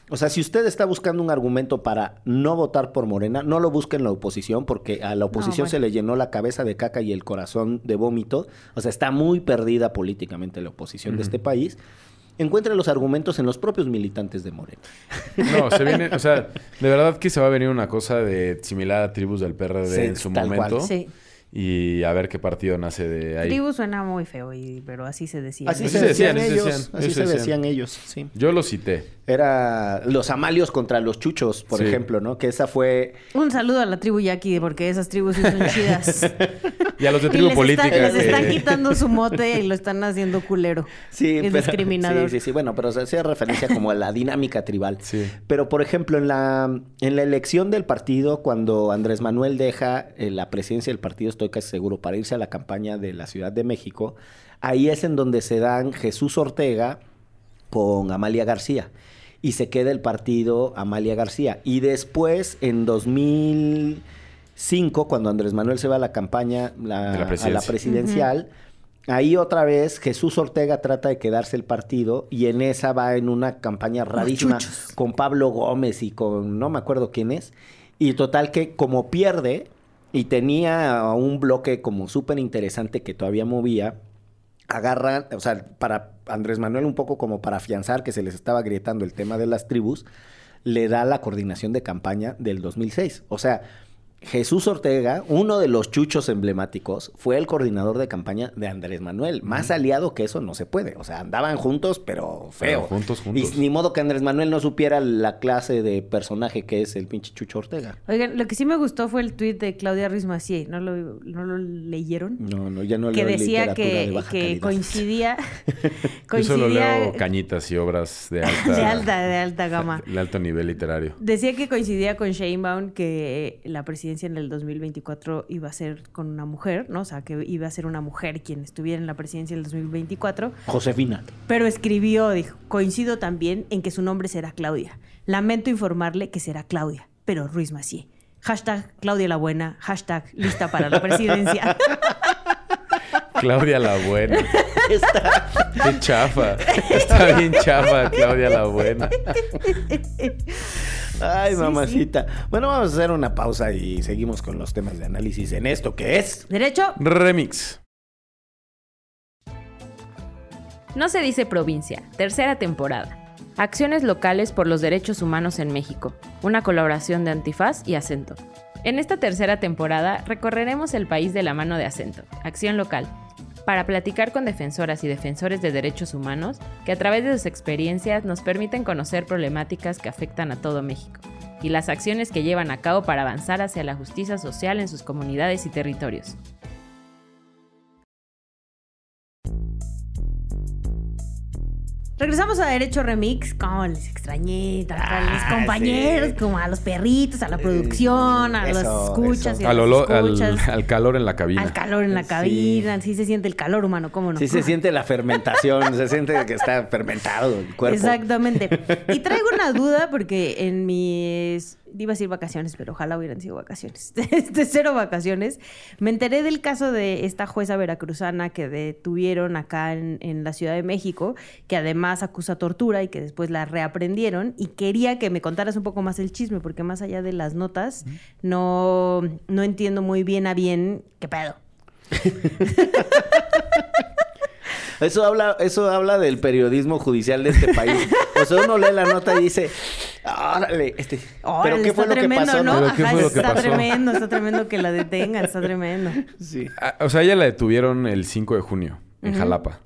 o sea, si usted está buscando un argumento para no votar por Morena, no lo busque en la oposición, porque a la oposición bueno. se le llenó la cabeza de caca y el corazón de vómito. O sea, está muy perdida políticamente la oposición de este país. Encuentre los argumentos en los propios militantes de Morena. No, se viene, o sea, de verdad que se va a venir una cosa de similar a tribus del PRD Sí, en su tal cual. momento. Sí. Y a ver qué partido nace de ahí. Tribu suena muy feo, y, pero así se decía. Así, Así se decían, ellos. así se decían. decían ellos, sí. Yo lo cité. Era los amalios contra los chuchos, por Sí. ejemplo, ¿no? Que esa fue... Un saludo a la tribu Yaqui, porque esas tribus sí son chidas. Y a los de Y tribu les, política. está- les que- están quitando su mote y lo están haciendo culero. Sí, Es pero- discriminador. Sí, sí, sí. Bueno, pero se hacía referencia como a la dinámica tribal. Sí. Pero, por ejemplo, en la, en la elección del partido, cuando Andrés Manuel deja eh, la presidencia del partido, estoy casi seguro, para irse a la campaña de la Ciudad de México, ahí es en donde se dan Jesús Ortega con Amalia García. Y se queda el partido Amalia García. Y después, en 2005, cuando Andrés Manuel se va a la campaña la- a la presidencia. presidencial, ahí otra vez Jesús Ortega trata de quedarse el partido y en esa va en una campaña rarísima con Pablo Gómez y con no me acuerdo quién es. Y total que como pierde y tenía un bloque como súper interesante que todavía movía, agarran, o sea, para Andrés Manuel un poco como para afianzar que se les estaba grietando el tema de las tribus, le da la coordinación de campaña del 2006. O sea, Jesús Ortega, uno de los chuchos emblemáticos, fue el coordinador de campaña de Andrés Manuel. Más aliado que eso no se puede. O sea, andaban juntos, pero feo. Pero juntos, juntos. Y ni modo que Andrés Manuel no supiera la clase de personaje que es el pinche Chucho Ortega. Oigan, lo que sí me gustó fue el tuit de Claudia Ruiz Macié. ¿No lo, no lo leyeron? No, no, ya no que leo decía literatura de que, baja que calidad. coincidía, Yo solo coincidía leo cañitas y obras de alta, de alta, de alta gama. de alto nivel literario. Decía que coincidía con Sheinbaum que la presidencia en el 2024 iba a ser con una mujer, ¿no? O sea, que iba a ser una mujer quien estuviera en la presidencia del 2024. Josefina. Pero escribió, dijo, coincido también en que su nombre será Claudia. Lamento informarle que será Claudia, pero Ruiz Macié. Hashtag Claudia la Buena, hashtag lista para la presidencia. Claudia la Buena. Qué chafa. Está bien chafa, Claudia la Buena. Ay, Sí, mamacita. Bueno, vamos a hacer una pausa y seguimos con los temas de análisis en esto que es. Derecho, Remix. No se dice provincia, tercera temporada. Acciones locales por los derechos humanos en México, una colaboración de Antifaz y Acento. En esta tercera temporada recorreremos el país de la mano de Acento, Acción Local, para platicar con defensoras y defensores de derechos humanos que a través de sus experiencias nos permiten conocer problemáticas que afectan a todo México y las acciones que llevan a cabo para avanzar hacia la justicia social en sus comunidades y territorios. Regresamos a Derecho Remix. Como les extrañé, tanto a mis Ah, compañeros, sí. como a los perritos, a la producción, a eso, los escuchas eso. y a Al, las olor- al, escuchas. al calor en la cabina. Al calor en la Sí. cabina, sí. se siente el calor humano, ¿cómo no? Sí se siente la fermentación, se siente que está fermentado el cuerpo. Exactamente. Y traigo una duda porque en mis iba a decir vacaciones, pero ojalá hubieran sido vacaciones. De cero vacaciones. Me enteré del caso de esta jueza veracruzana que detuvieron acá en, en la Ciudad de México, que además acusa tortura y que después la reaprendieron. Y quería que me contaras un poco más el chisme, porque más allá de las notas, no, no entiendo muy bien a bien qué pedo. Eso habla, eso habla del periodismo judicial de este país. O sea, uno lee la nota y dice, Órale, este. Órale, ¿Pero qué fue está lo que tremendo, pasó? ¿no? ¿Pero qué Ajá, fue lo que está pasó? tremendo, está tremendo que la detengan, está tremendo. Sí. Ah, O sea, ella la detuvieron el 5 de junio en Jalapa.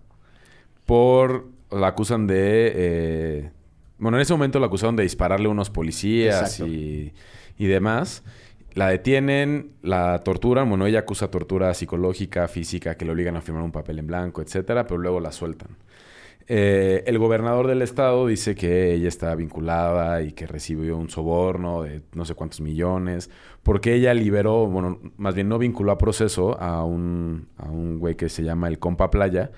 Por... La acusan de... eh, bueno, en ese momento la acusaron de dispararle a unos policías Exacto. y, y demás. La detienen, la torturan. Bueno, ella acusa tortura psicológica, física, que le obligan a firmar un papel en blanco, etcétera, pero luego la sueltan. Eh, el gobernador del estado dice que ella está vinculada y que recibió un soborno de no sé cuántos millones, porque ella liberó, bueno, más bien no vinculó a proceso a un, a un güey que se llama el Compa Playa,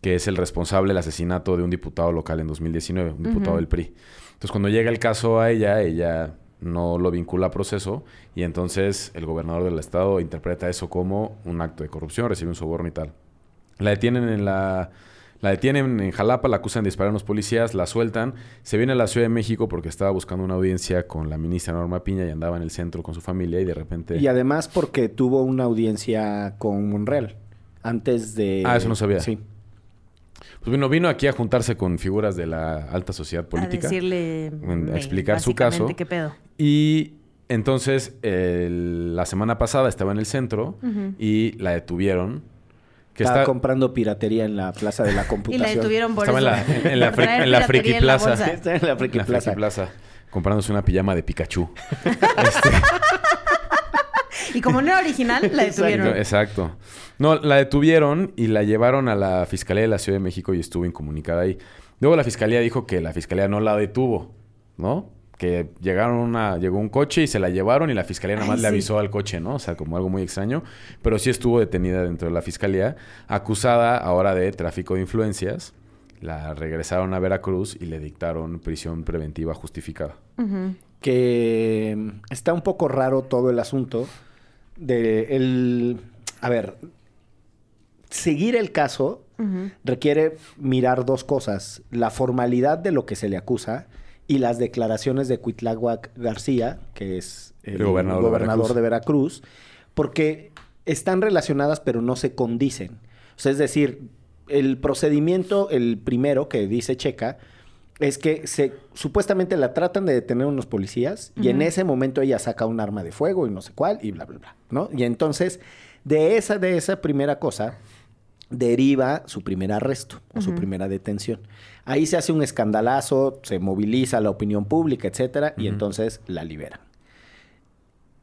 que es el responsable del asesinato de un diputado local en 2019, un diputado del PRI. Entonces, cuando llega el caso a ella, ella no lo vincula a proceso y entonces el gobernador del estado interpreta eso como un acto de corrupción, recibe un soborno y tal. La detienen en la... La detienen en Jalapa, la acusan de disparar a unos policías, la sueltan, se viene a la Ciudad de México porque estaba buscando una audiencia con la ministra Norma Piña y andaba en el centro con su familia y de repente... Y además porque tuvo una audiencia con Monreal antes de... Ah, eso no sabía. Sí. Pues bueno, vino aquí a juntarse con figuras de la alta sociedad política. A decirle... A explicar su caso. ¿Qué pedo? Y entonces, el- la semana pasada estaba en el centro y la detuvieron. Que Estaba está, comprando piratería en la Plaza de la Y Computación. la detuvieron por estaba en eso. la, en la, en Friki en Plaza. Está en la Friki En la Plaza. Friki Plaza. Comprándose una pijama de Pikachu. Este, Y como no era original, la detuvieron. Exacto. No, la detuvieron y la llevaron a la Fiscalía de la Ciudad de México y estuvo incomunicada ahí. Luego la Fiscalía dijo que la Fiscalía no la detuvo, ¿no? Que llegaron una, llegó un coche y se la llevaron y la Fiscalía nada Ay, más le sí. avisó al coche, ¿no? O sea, como algo muy extraño. Pero sí estuvo detenida dentro de la Fiscalía, acusada ahora de tráfico de influencias. La regresaron a Veracruz y le dictaron prisión preventiva justificada. que mm, está un poco raro todo el asunto de el a ver seguir el caso requiere mirar dos cosas la formalidad de lo que se le acusa y las declaraciones de Cuitláhuac García que es el, El gobernador de gobernador Veracruz. de Veracruz porque están relacionadas pero no se condicen o sea es decir el procedimiento el primero que dice Checa es que se supuestamente la tratan de detener unos policías y en ese momento ella saca un arma de fuego y no sé cuál y bla bla bla, ¿no? Y entonces de esa de esa primera cosa deriva su primer arresto o su primera detención. Ahí se hace un escandalazo, se moviliza la opinión pública, etcétera, y entonces la liberan.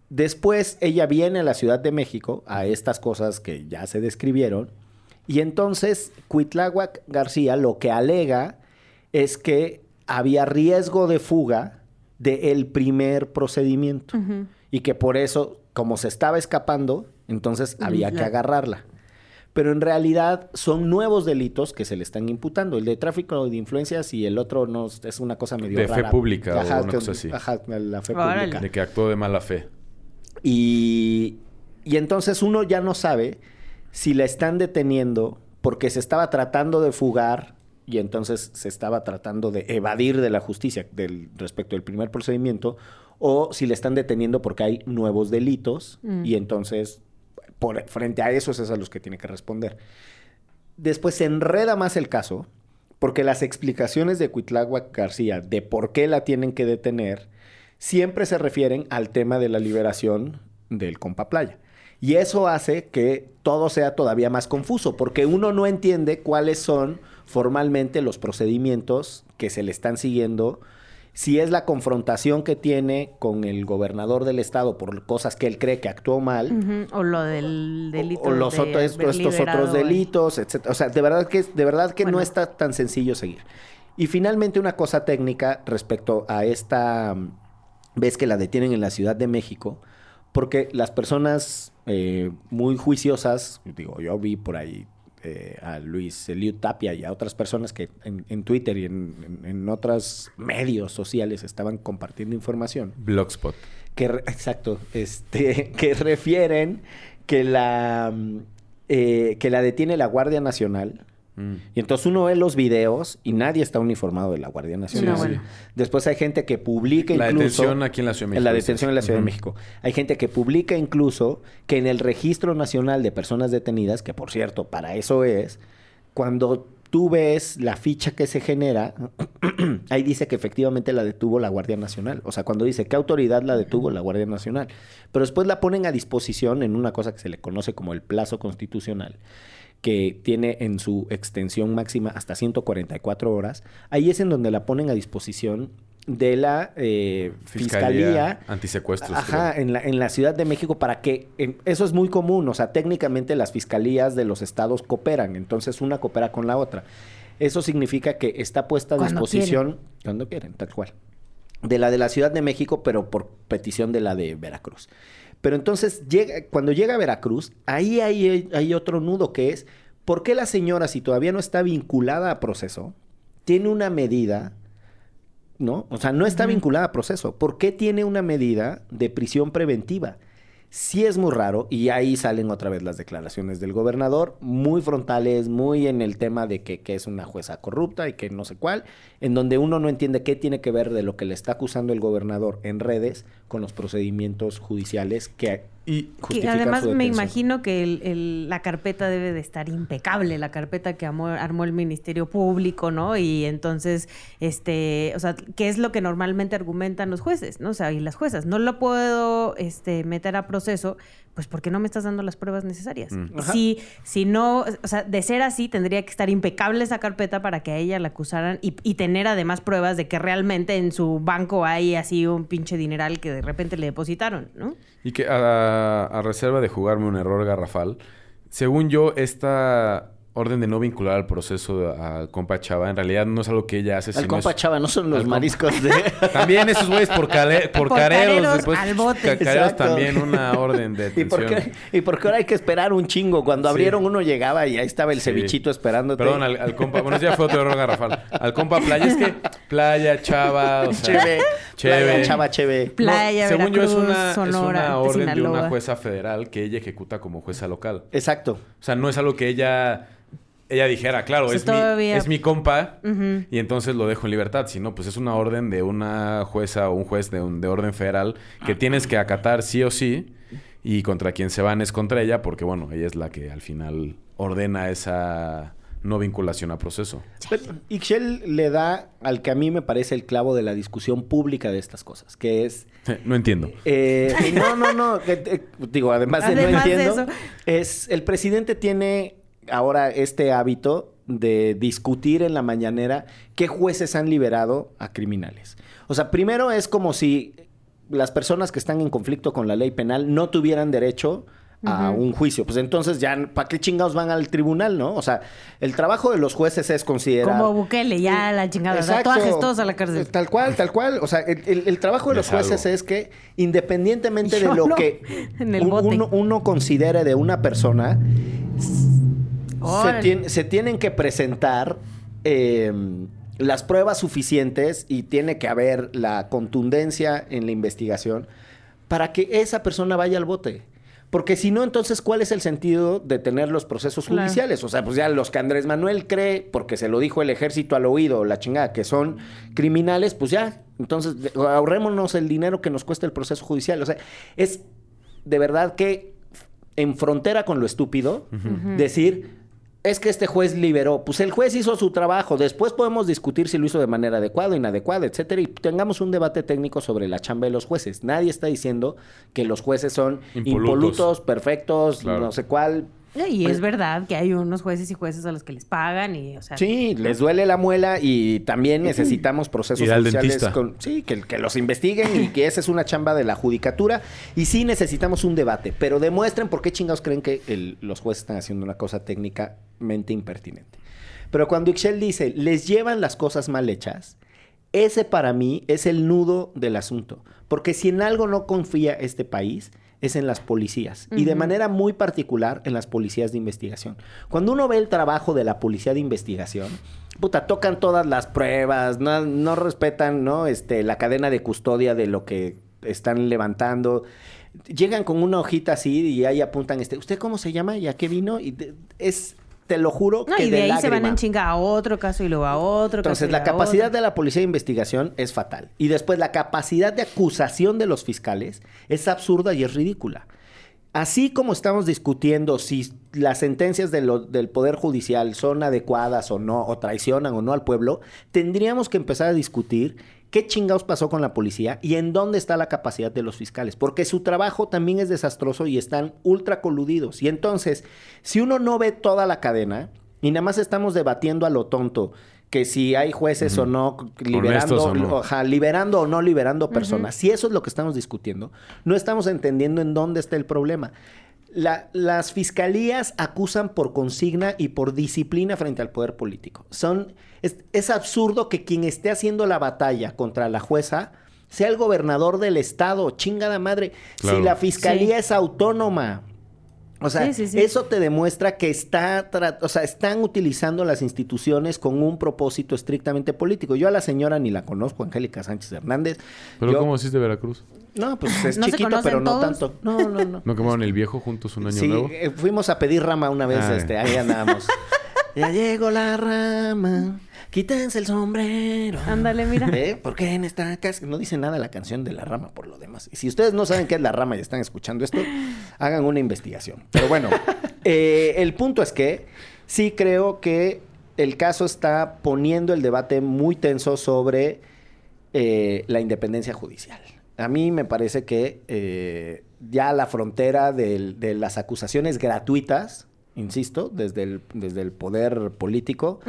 Después ella viene a la Ciudad de México a estas cosas que ya se describieron y entonces Cuitláhuac García lo que alega es que había riesgo de fuga del primer procedimiento y que por eso, como se estaba escapando, entonces había que La- agarrarla. Pero en realidad son nuevos delitos que se le están imputando. El de tráfico de influencias y el otro no es una cosa medio De fe pública o Ajá, una que- cosa así. Ajá, la fe Órale. pública. De que actuó de mala fe. Y, y entonces uno ya no sabe si la están deteniendo porque se estaba tratando de fugar y entonces se estaba tratando de evadir de la justicia del, respecto del primer procedimiento o si le están deteniendo porque hay nuevos delitos y entonces por, frente a esos es a los que tiene que responder. Después se enreda más el caso porque las explicaciones de Cuitláhuac García de por qué la tienen que detener siempre se refieren al tema de la liberación del compa playa. Y eso hace que todo sea todavía más confuso, porque uno no entiende cuáles son formalmente los procedimientos que se le están siguiendo, si es la confrontación que tiene con el gobernador del estado por cosas que él cree que actuó mal, O lo del delito. o, o los de otros, estos, otros delitos, etcétera. O sea, de verdad que, de verdad que no está tan sencillo seguir. Y finalmente una cosa técnica respecto a esta mm, vez que la detienen en la Ciudad de México, porque las personas eh, muy juiciosas, digo, yo vi por ahí eh, a Luis Eliud Tapia y a otras personas que en, en Twitter y en, en- en otros medios sociales estaban compartiendo información Blogspot. que re- exacto, este, que refieren que la mm, eh, que la detiene la Guardia Nacional. Mm. Y entonces uno ve los videos y nadie está uniformado de la Guardia Nacional. Bueno. Después hay gente que publica La incluso... detención aquí en la Ciudad de México. En la detención en la Ciudad de México. Hay gente que publica incluso que en el Registro Nacional de Personas Detenidas, que por cierto, para eso es, cuando tú ves la ficha que se genera, ahí dice que efectivamente la detuvo la Guardia Nacional. O sea, cuando dice qué autoridad la detuvo la Guardia Nacional. Pero después la ponen a disposición en una cosa que se le conoce como el plazo constitucional que tiene en su extensión máxima hasta 144 horas, ahí es en donde la ponen a disposición de la eh, Fiscalía, Antisecuestros. Ajá, en la, en la Ciudad de México para que... eso es muy común, o sea, técnicamente las fiscalías de los estados cooperan, entonces una coopera con la otra. Eso significa que está puesta a Cuando disposición cuando quieren, tal cual. De la de la Ciudad de México, pero por petición de la de Veracruz. Pero entonces, llega, cuando llega a Veracruz, ahí hay, hay otro nudo que es, ¿por qué la señora, si todavía no está vinculada a proceso, tiene una medida, ¿no? O sea, no está vinculada a proceso. ¿Por qué tiene una medida de prisión preventiva? Sí es muy raro, y ahí salen otra vez las declaraciones del gobernador, muy frontales, muy en el tema de que, que es una jueza corrupta y que no sé cuál, en donde uno no entiende qué tiene que ver de lo que le está acusando el gobernador en redes con los procedimientos judiciales que Y Que además me imagino que el- el- la carpeta debe de estar impecable, la carpeta que amó- armó el Ministerio Público, ¿no? Y entonces, este, o sea, ¿qué es lo que normalmente argumentan los jueces, ¿no? O sea, y las juezas, no lo puedo este, meter a proceso, pues porque no me estás dando las pruebas necesarias. Mm. Si, si no, o sea, de ser así, tendría que estar impecable esa carpeta para que a ella la acusaran y, y tener además pruebas de que realmente en su banco hay así un pinche dineral que de repente le depositaron, ¿no? Y que a, a reserva de jugarme un error garrafal, según yo, esta orden de no vincular al proceso al compa Chava, en realidad no es algo que ella hace. Al sino compa es- Chava, no son los mariscos de... También esos güeyes por, cale- por, Por careros. careros después, al bote. ca- careros Exacto. también una orden de ¿Y por, qué, ¿Y por qué ahora hay que esperar un chingo? Cuando Sí. abrieron uno llegaba y ahí estaba el Sí. cevichito esperándote. Perdón, al, al compa... Bueno, ese ya fue otro error garrafal. Al compa Playa. Es que Playa, Chava, o sea... Cheve. Cheve. Playa, Chava, cheve. Playa, según yo es una, es Sonora, una orden de una jueza federal que ella ejecuta como jueza local. Exacto. O sea, no es algo que ella, ella dijera, claro, es, mi, es mi compa y entonces lo dejo en libertad. Sino, pues es una orden de una jueza o un juez de, un- de orden federal que tienes que acatar sí o sí y contra quien se van es contra ella porque, bueno, ella es la que al final ordena esa no vinculación a proceso. Pero Ixchel le da al que a mí me parece el clavo de la discusión pública de estas cosas, que es... No entiendo. eh, no, no, no. eh, digo, además de no de entiendo, eso. es el presidente tiene ahora este hábito de discutir en la mañanera qué jueces han liberado a criminales. O sea, primero es como si las personas que están en conflicto con la ley penal no tuvieran derecho a un juicio. Pues entonces ya, ¿para qué chingados van al tribunal, no? O sea, el trabajo de los jueces es considerar... Como Bukele, ya la chingada. Exacto. Tatuajes todos a la cárcel. Tal cual, tal cual. O sea, el, el- el trabajo de los jueces salgo. es que, independientemente de lo no, que en el un- bote. uno, uno considere de una persona, se, Órale. tien- se tienen que presentar eh, las pruebas suficientes y tiene que haber la contundencia en la investigación para que esa persona vaya al bote. Porque si no, entonces, ¿cuál es el sentido de tener los procesos Claro. judiciales? O sea, pues ya los que Andrés Manuel cree, porque se lo dijo el ejército al oído, la chingada, que son criminales, pues ya. Entonces, ahorrémonos el dinero que nos cuesta el proceso judicial. O sea, es de verdad que en frontera con lo estúpido decir, es que este juez liberó. Pues el juez hizo su trabajo. Después podemos discutir si lo hizo de manera adecuada, inadecuada, etcétera, y tengamos un debate técnico sobre la chamba de los jueces. Nadie está diciendo que los jueces son Impolutos. impolutos, perfectos, Claro. no sé cuál. Y Pues- es verdad que hay unos jueces y jueces a los que les pagan y, o sea... Sí, les duele la muela y también necesitamos procesos judiciales con sí, que, que los investiguen y que esa es una chamba de la judicatura y sí necesitamos un debate, pero demuestren por qué chingados creen que el- los jueces están haciendo una cosa técnicamente impertinente. Pero cuando Ixchel dice, les llevan las cosas mal hechas, ese para mí es el nudo del asunto, porque si en algo no confía este país es en las policías y de manera muy particular en las policías de investigación. Cuando uno ve el trabajo de la policía de investigación, puta, tocan todas las pruebas, no, no respetan, ¿no? Este, la cadena de custodia de lo que están levantando. Llegan con una hojita así y ahí apuntan, este, ¿usted cómo se llama? ¿Y a qué vino? Y es, te lo juro No, que y de, ahí se van en chinga a otro caso y luego a otro caso. Entonces, y la capacidad otro. de la policía de investigación es fatal. Y después, la capacidad de acusación de los fiscales es absurda y es ridícula. Así como estamos discutiendo si las sentencias de lo- del Poder Judicial son adecuadas o no, o traicionan o no al pueblo, tendríamos que empezar a discutir qué chingados pasó con la policía y en dónde está la capacidad de los fiscales, porque su trabajo también es desastroso y están ultra coludidos. Y entonces, si uno no ve toda la cadena y nada más estamos debatiendo a lo tonto, que si hay jueces o no liberando, o no. liberando o no liberando personas, si eso es lo que estamos discutiendo, no estamos entendiendo en dónde está el problema. La- las fiscalías acusan por consigna y por disciplina frente al poder político. Son, es, es absurdo que quien esté haciendo la batalla contra la jueza sea el gobernador del estado. Chingada madre. Claro. Si la fiscalía Sí. es autónoma. O sea, Sí, sí, sí. eso te demuestra que está, o sea, están utilizando las instituciones con un propósito estrictamente político. Yo a la señora ni la conozco, Angélica Sánchez Hernández. Pero Yo- ¿cómo es de Veracruz? No, pues es ¿No chiquito, pero no todos? tanto. No, no, no. ¿No quemaron el viejo juntos un año Sí, nuevo? eh, fuimos a pedir rama una vez, Ah. este, ahí andábamos. ya llegó la rama, quítense el sombrero. Ándale, mira. ¿Eh? Porque en esta casa no dice nada la canción de la rama por lo demás. Y si ustedes no saben qué es la rama y están escuchando esto, hagan una investigación. Pero bueno, eh, el punto es que sí creo que el caso está poniendo el debate muy tenso sobre eh, la independencia judicial. A mí me parece que eh, ya la frontera del- de las acusaciones gratuitas, insisto, desde el, desde el poder político,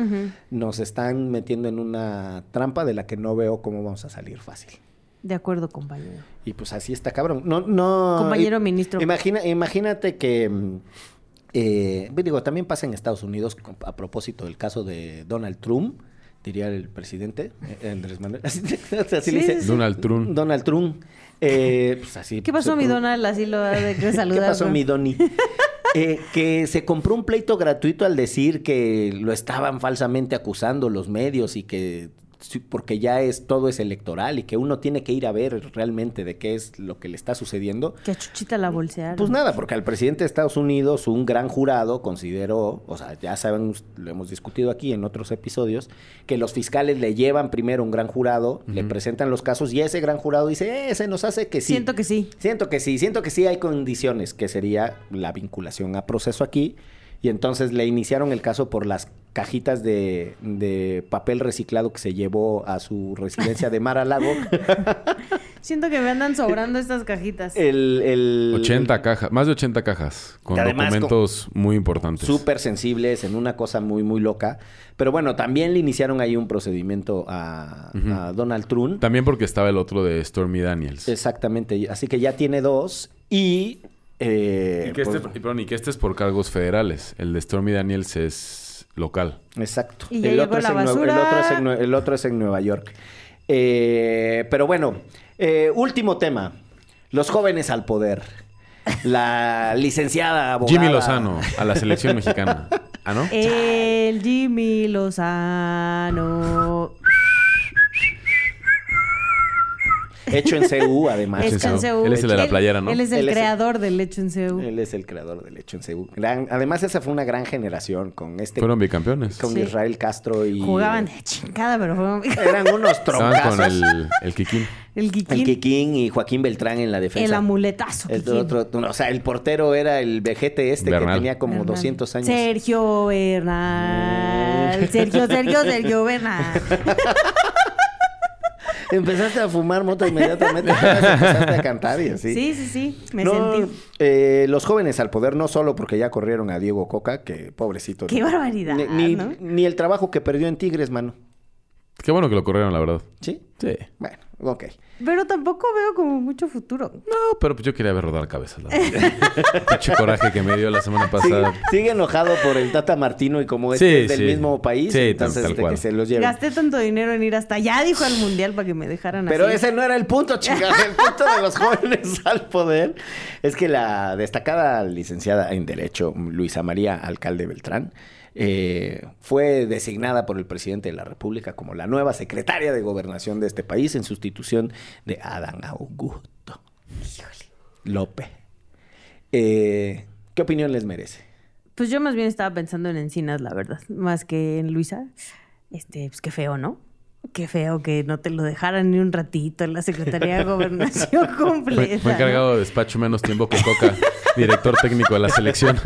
nos están metiendo en una trampa de la que no veo cómo vamos a salir fácil. De acuerdo, compañero. Y pues así está cabrón. No, no. Compañero i- ministro. Imagina, imagínate que. mm, eh, digo, también pasa en Estados Unidos a propósito del caso de Donald Trump, diría el presidente eh, Andrés Manuel. Así, así le dice. sí, Donald Trump. Donald Trump. Eh, pues así, ¿Qué pasó, mi Donald? Así lo ha de que ¿Qué saludar. pasó, ¿no? mi Donny? Eh, que se compró un pleito gratuito al decir que lo estaban falsamente acusando los medios y que porque ya es todo es electoral y que uno tiene que ir a ver realmente de qué es lo que le está sucediendo. Que a Chuchita la bolsearon. Pues nada, porque al presidente de Estados Unidos, un gran jurado consideró, o sea, ya saben, lo hemos discutido aquí en otros episodios, que los fiscales le llevan primero un gran jurado, le presentan los casos y ese gran jurado dice, eh, se nos hace que sí. Siento que sí. Siento que sí, siento que sí hay condiciones, que sería la vinculación a proceso aquí. Y entonces le iniciaron el caso por las cajitas de, de papel reciclado que se llevó a su residencia de Mar a Lago. Siento que me andan sobrando estas cajitas. el, el- 80 cajas, más de 80 cajas, con documentos muy importantes. súper sensibles en una cosa muy, muy loca. Pero bueno, también le iniciaron ahí un procedimiento a, Donald Trump. También porque estaba el otro de Stormy Daniels. Exactamente. Así que ya tiene dos. Y. eh, y, que este, pues, y, perdón, y que este es por cargos federales. El de Stormy Daniels es local. Exacto. Y la en el, otro es en, el otro es en Nueva York. Eh, pero bueno, eh, último tema. Los jóvenes al poder. La licenciada abogada. Jimmy Lozano a la selección mexicana. ¿Ah, no? El Jimmy Lozano. Hecho en CU, además. Hecho en CU. Él es el de la playera, ¿no? Él es el Él es el- creador del hecho en CU. Él es el creador del hecho en CU. Gran- además, esa fue una gran generación con este. Fueron bicampeones. con Sí. Israel Castro y. Jugaban de chingada, pero fueron... Eran unos Estaban troncazos. con el, el Kikín. El Kikín. El Kikín y Joaquín Beltrán en la defensa. El amuletazo. El otro, o sea, el portero era el vejete este Bernal. que tenía como Bernal. 200 años. Sergio Bernal. Sergio, Sergio, Sergio Bernal. Empezaste a fumar mota inmediatamente. empezaste a cantar y así. Sí, sí, sí. Me No, sentí. eh, los jóvenes al poder, no solo porque ya corrieron a Diego Coca, que pobrecito. Qué barbaridad, Ni, ni- ¿no? ni el trabajo que perdió en Tigres, mano. Qué bueno que lo corrieron, la verdad. ¿Sí? Sí. Bueno, ok. Pero tampoco veo como mucho futuro. No, pero pues yo quería ver rodar cabezas. Pinche coraje que me dio la semana Sigue, pasada. sigue enojado por el Tata Martino y como es Sí, es del sí. mismo país, Sí, entonces tal cual. que se los lleven. Gasté tanto dinero en ir hasta allá, dijo al mundial, para que me dejaran Pero así. ese no era el punto, chingada. El punto de los jóvenes al poder es que la destacada licenciada en Derecho, Luisa María Alcalde Beltrán, eh, fue designada por el presidente de la República como la nueva secretaria de gobernación de este país en sustitución de Adán Augusto López. Eh, ¿Qué opinión les merece? Pues yo más bien estaba pensando en Encinas, la verdad. Más que en Luisa. Este, pues qué feo, ¿no? Qué feo que no te lo dejaran ni un ratito en la Secretaría de Gobernación completa. Fue, fue encargado de despacho menos tiempo que Coca, director técnico de la selección.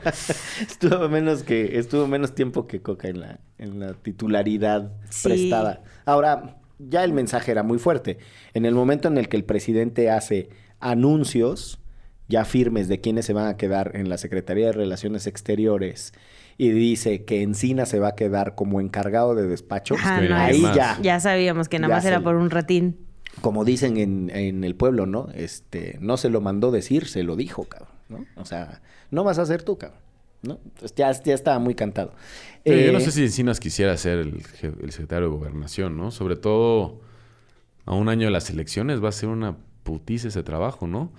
Estuvo menos que estuvo menos tiempo que Coca en la en la titularidad Sí. prestada. Ahora, ya el mensaje era muy fuerte. En el momento en el que el presidente hace anuncios ya firmes de quiénes se van a quedar en la Secretaría de Relaciones Exteriores y dice que Encina se va a quedar como encargado de despacho, Ajá, no, ahí más. ya, Ya sabíamos que nada más era por un ratín. como dicen en, en el pueblo, ¿no? Este, no se lo mandó decir, se lo dijo, cabrón, ¿no? O sea, no vas a ser tú, cabrón, ¿no? Entonces ya, ya estaba muy cantado. Pero yo no Eh, sé si Encinas quisiera ser el, el secretario de Gobernación, ¿no? Sobre todo a un año de las elecciones va a ser una putiza ese trabajo, ¿no?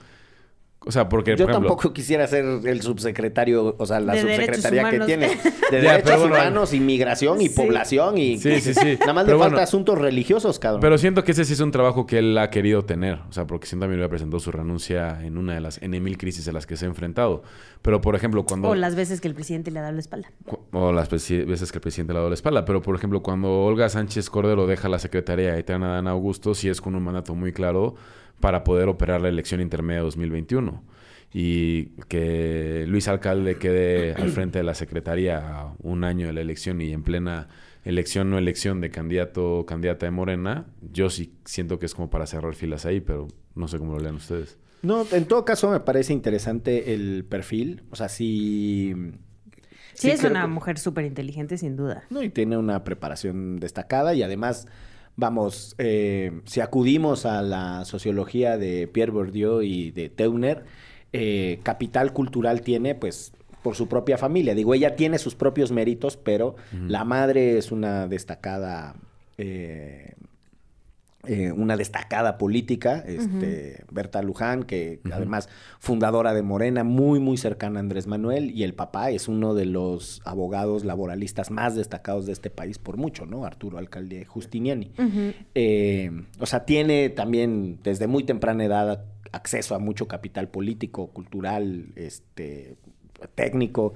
O sea, porque, Yo por ejemplo... tampoco quisiera ser el subsecretario, o sea, la De subsecretaría que tiene de Ya, derechos pero bueno, humanos, inmigración y Sí. población y Sí, sí, sí. nada más le Pero falta bueno. asuntos religiosos, cabrón. Pero siento que ese sí es un trabajo que él ha querido tener. O sea, porque siento también había presentó su renuncia en una de las N mil crisis a las que se ha enfrentado. Pero, por ejemplo, cuando... O las veces que el presidente le ha dado la espalda. O las veces que el presidente le ha dado la espalda. Pero, por ejemplo, cuando Olga Sánchez Cordero deja la secretaría y traen a Dan Augusto, sí es con un mandato muy claro para poder operar la elección intermedia de 2021. Y que Luis Alcalde quede al frente de la secretaría un año de la elección y en plena elección no elección de candidato o candidata de Morena, yo sí siento que es como para cerrar filas ahí, pero no sé cómo lo lean ustedes. No, en todo caso me parece interesante el perfil. O sea, sí. Sí, es una que- mujer súper inteligente, sin duda. No, y tiene una preparación destacada y además, vamos, eh, si acudimos a la sociología de Pierre Bourdieu y de Teuner, eh, capital cultural tiene, pues, por su propia familia. Digo, ella tiene sus propios méritos, pero la madre es una destacada... eh, eh, una destacada política, este, Berta Luján, que además fundadora de Morena, muy, muy cercana a Andrés Manuel, y el papá es uno de los abogados laboralistas más destacados de este país por mucho, ¿no? Arturo Alcalde Justiniani. Eh, o sea, tiene también desde muy temprana edad acceso a mucho capital político, cultural, este, técnico.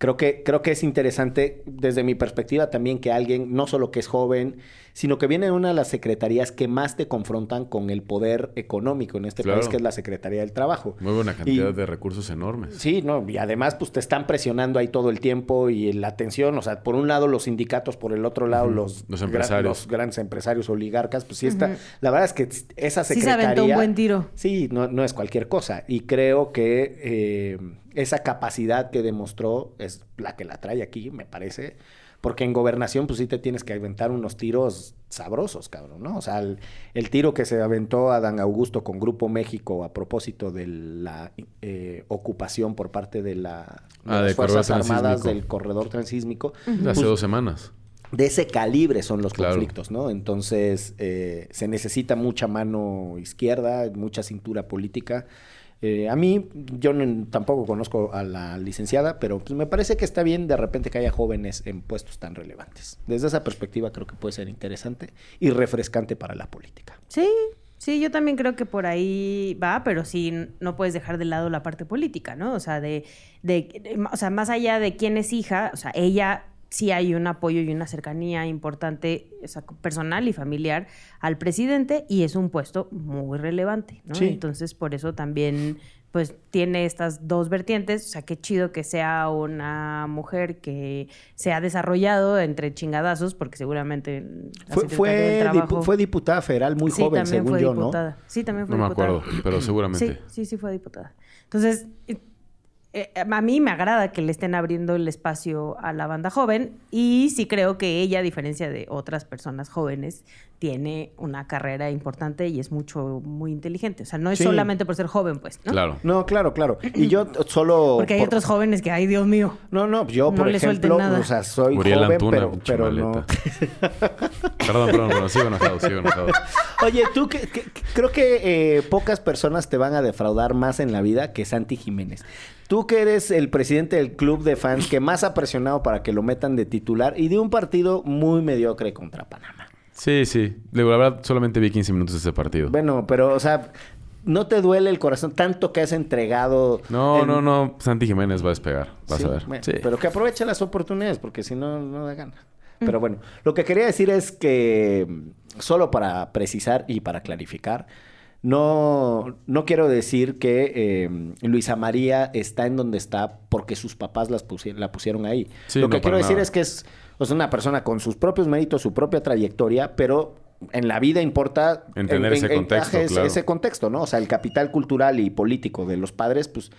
Creo que, creo que es interesante desde mi perspectiva también que alguien, no solo que es joven, sino que viene de una de las secretarías que más te confrontan con el poder económico en este Claro. país, que es la Secretaría del Trabajo. Mueve una cantidad Y- de recursos enormes. Sí, no, y además pues te están presionando ahí todo el tiempo y la atención, o sea, por un lado los sindicatos, por el otro lado los, los gran- empresarios. los grandes empresarios oligarcas, pues sí está, la verdad es que esa Sí se secretaría... aventó un buen tiro. Sí, no, no es cualquier cosa. Y creo que eh, esa capacidad que demostró es la que la trae aquí, me parece. Porque en gobernación, pues sí te tienes que aventar unos tiros sabrosos, cabrón, ¿no? O sea, el, el tiro que se aventó a Dan Augusto con Grupo México a propósito de la eh, ocupación por parte de, la, de Ah, las Fuerzas Armadas del corredor transísmico, Hace pues, dos semanas. de ese calibre son los Claro. conflictos, ¿no? Entonces, eh, se necesita mucha mano izquierda, mucha cintura política. Eh, a mí, yo tampoco conozco a la licenciada, pero pues, me parece que está bien de repente que haya jóvenes en puestos tan relevantes. Desde esa perspectiva creo que puede ser interesante y refrescante para la política. Sí, sí, yo también creo que por ahí va, pero sí no puedes dejar de lado la parte política, ¿no? O sea, de, de, de- o sea, más allá de quién es hija, o sea, ella sí hay un apoyo y una cercanía importante, o sea, personal y familiar al presidente y es un puesto muy relevante, ¿no? Sí. Entonces, por eso también pues tiene estas dos vertientes, o sea, qué chido que sea una mujer que se ha desarrollado entre chingadazos, porque seguramente Fue, fue, dipu- fue diputada federal muy Sí, joven, también según fue yo, diputada. Sí, también fue No me diputada. acuerdo, pero seguramente. Sí, sí, sí fue diputada. Entonces, eh, a mí me agrada que le estén abriendo el espacio a la banda joven y sí creo que ella, a diferencia de otras personas jóvenes, tiene una carrera importante y es mucho, muy inteligente. O sea, no es Sí. solamente por ser joven, pues, ¿no? Claro. No, claro, claro. Y yo solo... Porque hay por- otros jóvenes que, ay, Dios mío. No, no, yo, No por ejemplo, nada. o sea, soy Uriel joven, Antuna, pero, pero no... Perdón, perdón, perdón. Sigo enojado, sigo enojado. Oye, tú que- creo que eh, pocas personas te van a defraudar más en la vida que Santi Jiménez. Tú que eres el presidente del club de fans que más ha presionado para que lo metan de titular y de un partido muy mediocre contra Panamá. Sí, sí. Digo, la verdad, solamente vi 15 minutos de ese partido. Bueno, pero, o sea, ¿no te duele el corazón tanto que has entregado? No, en- no, no. Santi Jiménez va a despegar. Vas Sí, a ver. bueno, Sí. Pero que aproveche las oportunidades, porque si no, no da gana. Pero bueno, lo que quería decir es que, mm, solo para precisar y para clarificar, no, no quiero decir que eh, Luisa María está en donde está porque sus papás las pusi- la pusieron ahí. Sí, lo que no, quiero decir nada. es que es o sea, una persona con sus propios méritos, su propia trayectoria, pero en la vida importa Entender ese contexto, claro. ese contexto, ¿no? O sea, el capital cultural y político de los padres, pues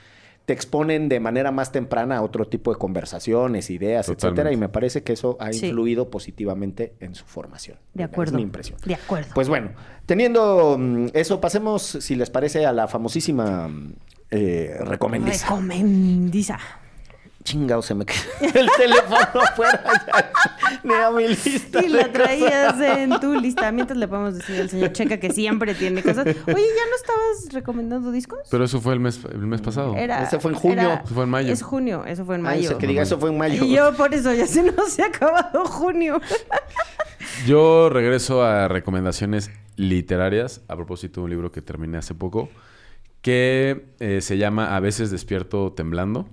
te exponen de manera más temprana a otro tipo de conversaciones, ideas, etcétera, y me parece que eso ha Sí. influido positivamente en su formación. De Es acuerdo. mi impresión. De acuerdo. Pues bueno, teniendo mm, eso, pasemos, si les parece, a la famosísima mm, eh, recomendiza. Recomendiza. Chingado, se me quedó el teléfono fuera ya. Mi lista. Y lo traías en tu lista. Mientras le podemos decir al señor Checa que siempre tiene cosas. Oye, ¿ya no estabas recomendando discos? Pero eso fue el mes, el mes pasado. Era, Ese fue en junio. era- Eso fue en mayo. Es junio, eso fue en Ay, mayo. que diga eso fue en mayo. Y yo por eso ya se nos ha acabado junio. Yo regreso a recomendaciones literarias a propósito de un libro que terminé hace poco que eh, se llama A veces despierto temblando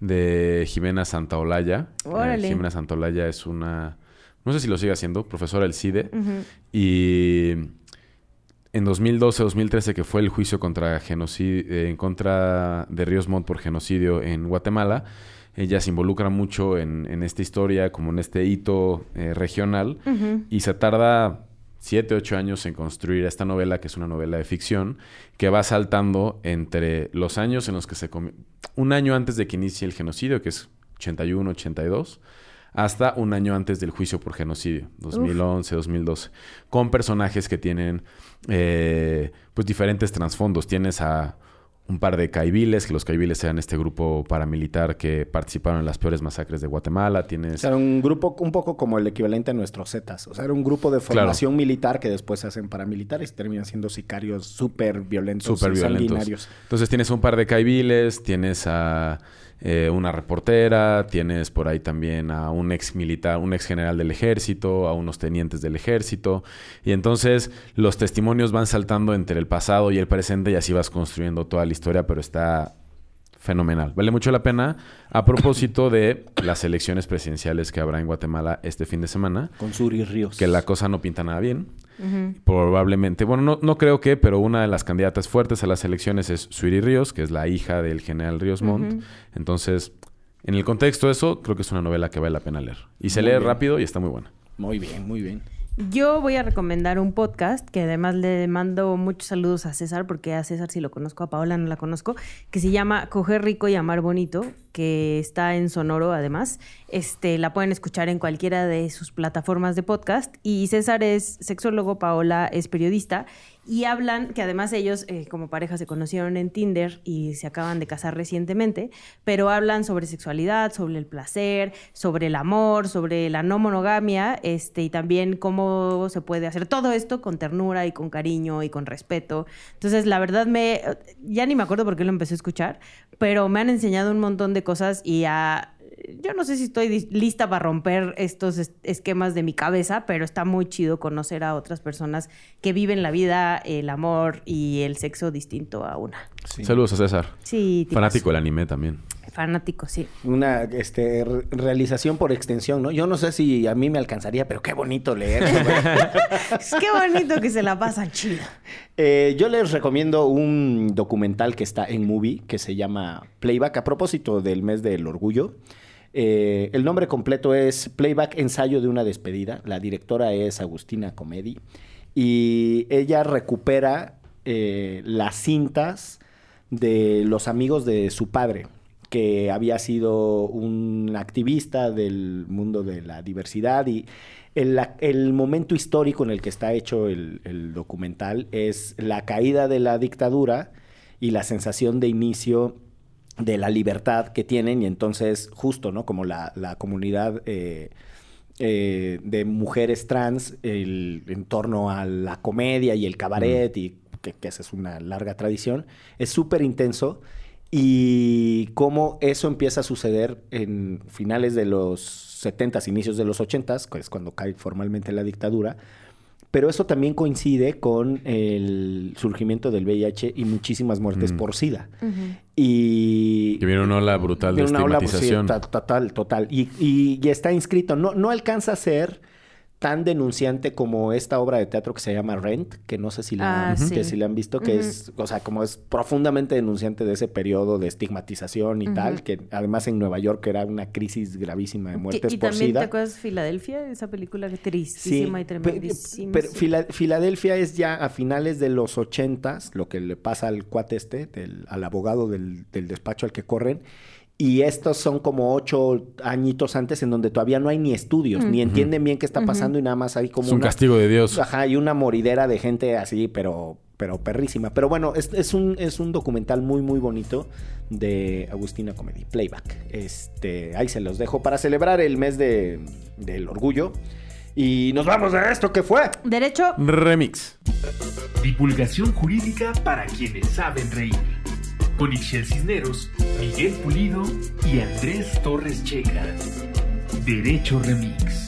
de Jimena Santaolalla. Eh, Órale. Jimena Santaolalla es una, no sé si lo sigue haciendo, profesora del CIDE. Y en 2012-2013, que fue el juicio contra genocidio, en contra de Ríos Montt por genocidio en Guatemala, ella se involucra mucho en, en esta historia, como en este hito eh, regional, y se tarda siete, ocho años en construir esta novela, que es una novela de ficción, que va saltando entre los años en los que se... Un año antes de que inicie el genocidio, que es 81, 82, hasta un año antes del juicio por genocidio, 2011, 2012, con personajes que tienen eh, pues diferentes trasfondos. Tienes a un par de caibiles, que los caibiles sean este grupo paramilitar que participaron en las peores masacres de Guatemala. O Tienes... sea, era un grupo un poco como el equivalente a nuestros Zetas. O sea, era un grupo de formación militar que después se hacen paramilitares y terminan siendo sicarios súper violentos, Súper violentos. sanguinarios. Entonces tienes un par de caibiles, tienes a eh, una reportera, tienes por ahí también a un ex militar, un ex general del ejército, a unos tenientes del ejército. Y entonces los testimonios van saltando entre el pasado y el presente y así vas construyendo toda la historia, pero está fenomenal. Vale mucho la pena a propósito de las elecciones presidenciales que habrá en Guatemala este fin de semana Con Suri Ríos. que la cosa no pinta nada bien. Probablemente, bueno, no, no creo que, pero una de las candidatas fuertes a las elecciones es Suiri Ríos, que es la hija del general Ríos Montt. Entonces, en el contexto de eso, creo que es una novela que vale la pena leer. Y se Muy lee bien. rápido y está muy buena. Muy bien, muy bien. Yo voy a recomendar un podcast que además le mando muchos saludos a César, porque a César sí lo conozco, a Paola no la conozco, que se llama Coger Rico y Amar Bonito, que está en Sonoro además. Este, la pueden escuchar en cualquiera de sus plataformas de podcast. Y César es sexólogo, Paola es periodista. Y hablan que además ellos eh, como pareja se conocieron en Tinder y se acaban de casar recientemente, pero hablan sobre sexualidad, sobre el placer, sobre el amor, sobre la no monogamia, este, y también cómo se puede hacer todo esto con ternura y con cariño y con respeto. Entonces, la verdad me, ya ni me acuerdo por qué lo empecé a escuchar, pero me han enseñado un montón de cosas y a yo no sé si estoy lista para romper estos es- esquemas de mi cabeza, pero está muy chido conocer a otras personas que viven la vida, el amor y el sexo distinto a una. Saludos a César. Sí. Fanático del anime también. Fanático, sí. Una este, re- realización por extensión, ¿no? Yo no sé si a mí me alcanzaría, pero qué bonito leer. Es que bonito que se la pasan chido. Eh, yo les recomiendo un documental que está en Movie que se llama Playback a propósito del mes del orgullo. Eh, el nombre completo es Playback Ensayo de una despedida. La directora es Agustina Comedi y ella recupera eh, las cintas de los amigos de su padre, que había sido un activista del mundo de la diversidad y el, momento histórico en el que está hecho el documental es la caída de la dictadura y la sensación de inicio de la libertad que tienen y entonces justo, ¿no? Como la, la comunidad eh, eh, de mujeres trans el, en torno a la comedia y el cabaret y que, que esa es una larga tradición, es súper intenso y cómo eso empieza a suceder en finales de los 70s, inicios de los 80s, que es cuando cae formalmente la dictadura, pero eso también coincide con el surgimiento del VIH y muchísimas muertes Mm. por SIDA. Y Y, Que viene una ola brutal de, de una ola, pues, sí, total, total. Y, y- y está inscrito. No, no alcanza a ser tan denunciante como esta obra de teatro que se llama Rent, que no sé si la, Ah, que si la han visto, que es, o sea, como es profundamente denunciante de ese periodo de estigmatización y tal, que además en Nueva York era una crisis gravísima de muertes y por también SIDA. te acuerdas Filadelfia, esa película que Sí, tristísima y tremendísima. pero. Fila- Filadelfia es ya a finales de los ochentas, lo que le pasa al cuate este, del- al abogado del, del despacho al que corren. Y estos son como ocho añitos antes en donde todavía no hay ni estudios, ni entienden bien qué está pasando y nada más hay como Es un una- castigo de Dios. Ajá, y una moridera de gente así, pero, pero perrísima. Pero bueno, es, es un, es un documental muy, muy bonito de Agustina Comedy, Playback. Este, ahí se los dejo para celebrar el mes de, del orgullo. Y nos vamos de esto que fue. Derecho, Remix. Divulgación jurídica para quienes saben reír. Con Ixel Cisneros, Miguel Pulido y Andrés Torres Checa. Derecho Remix.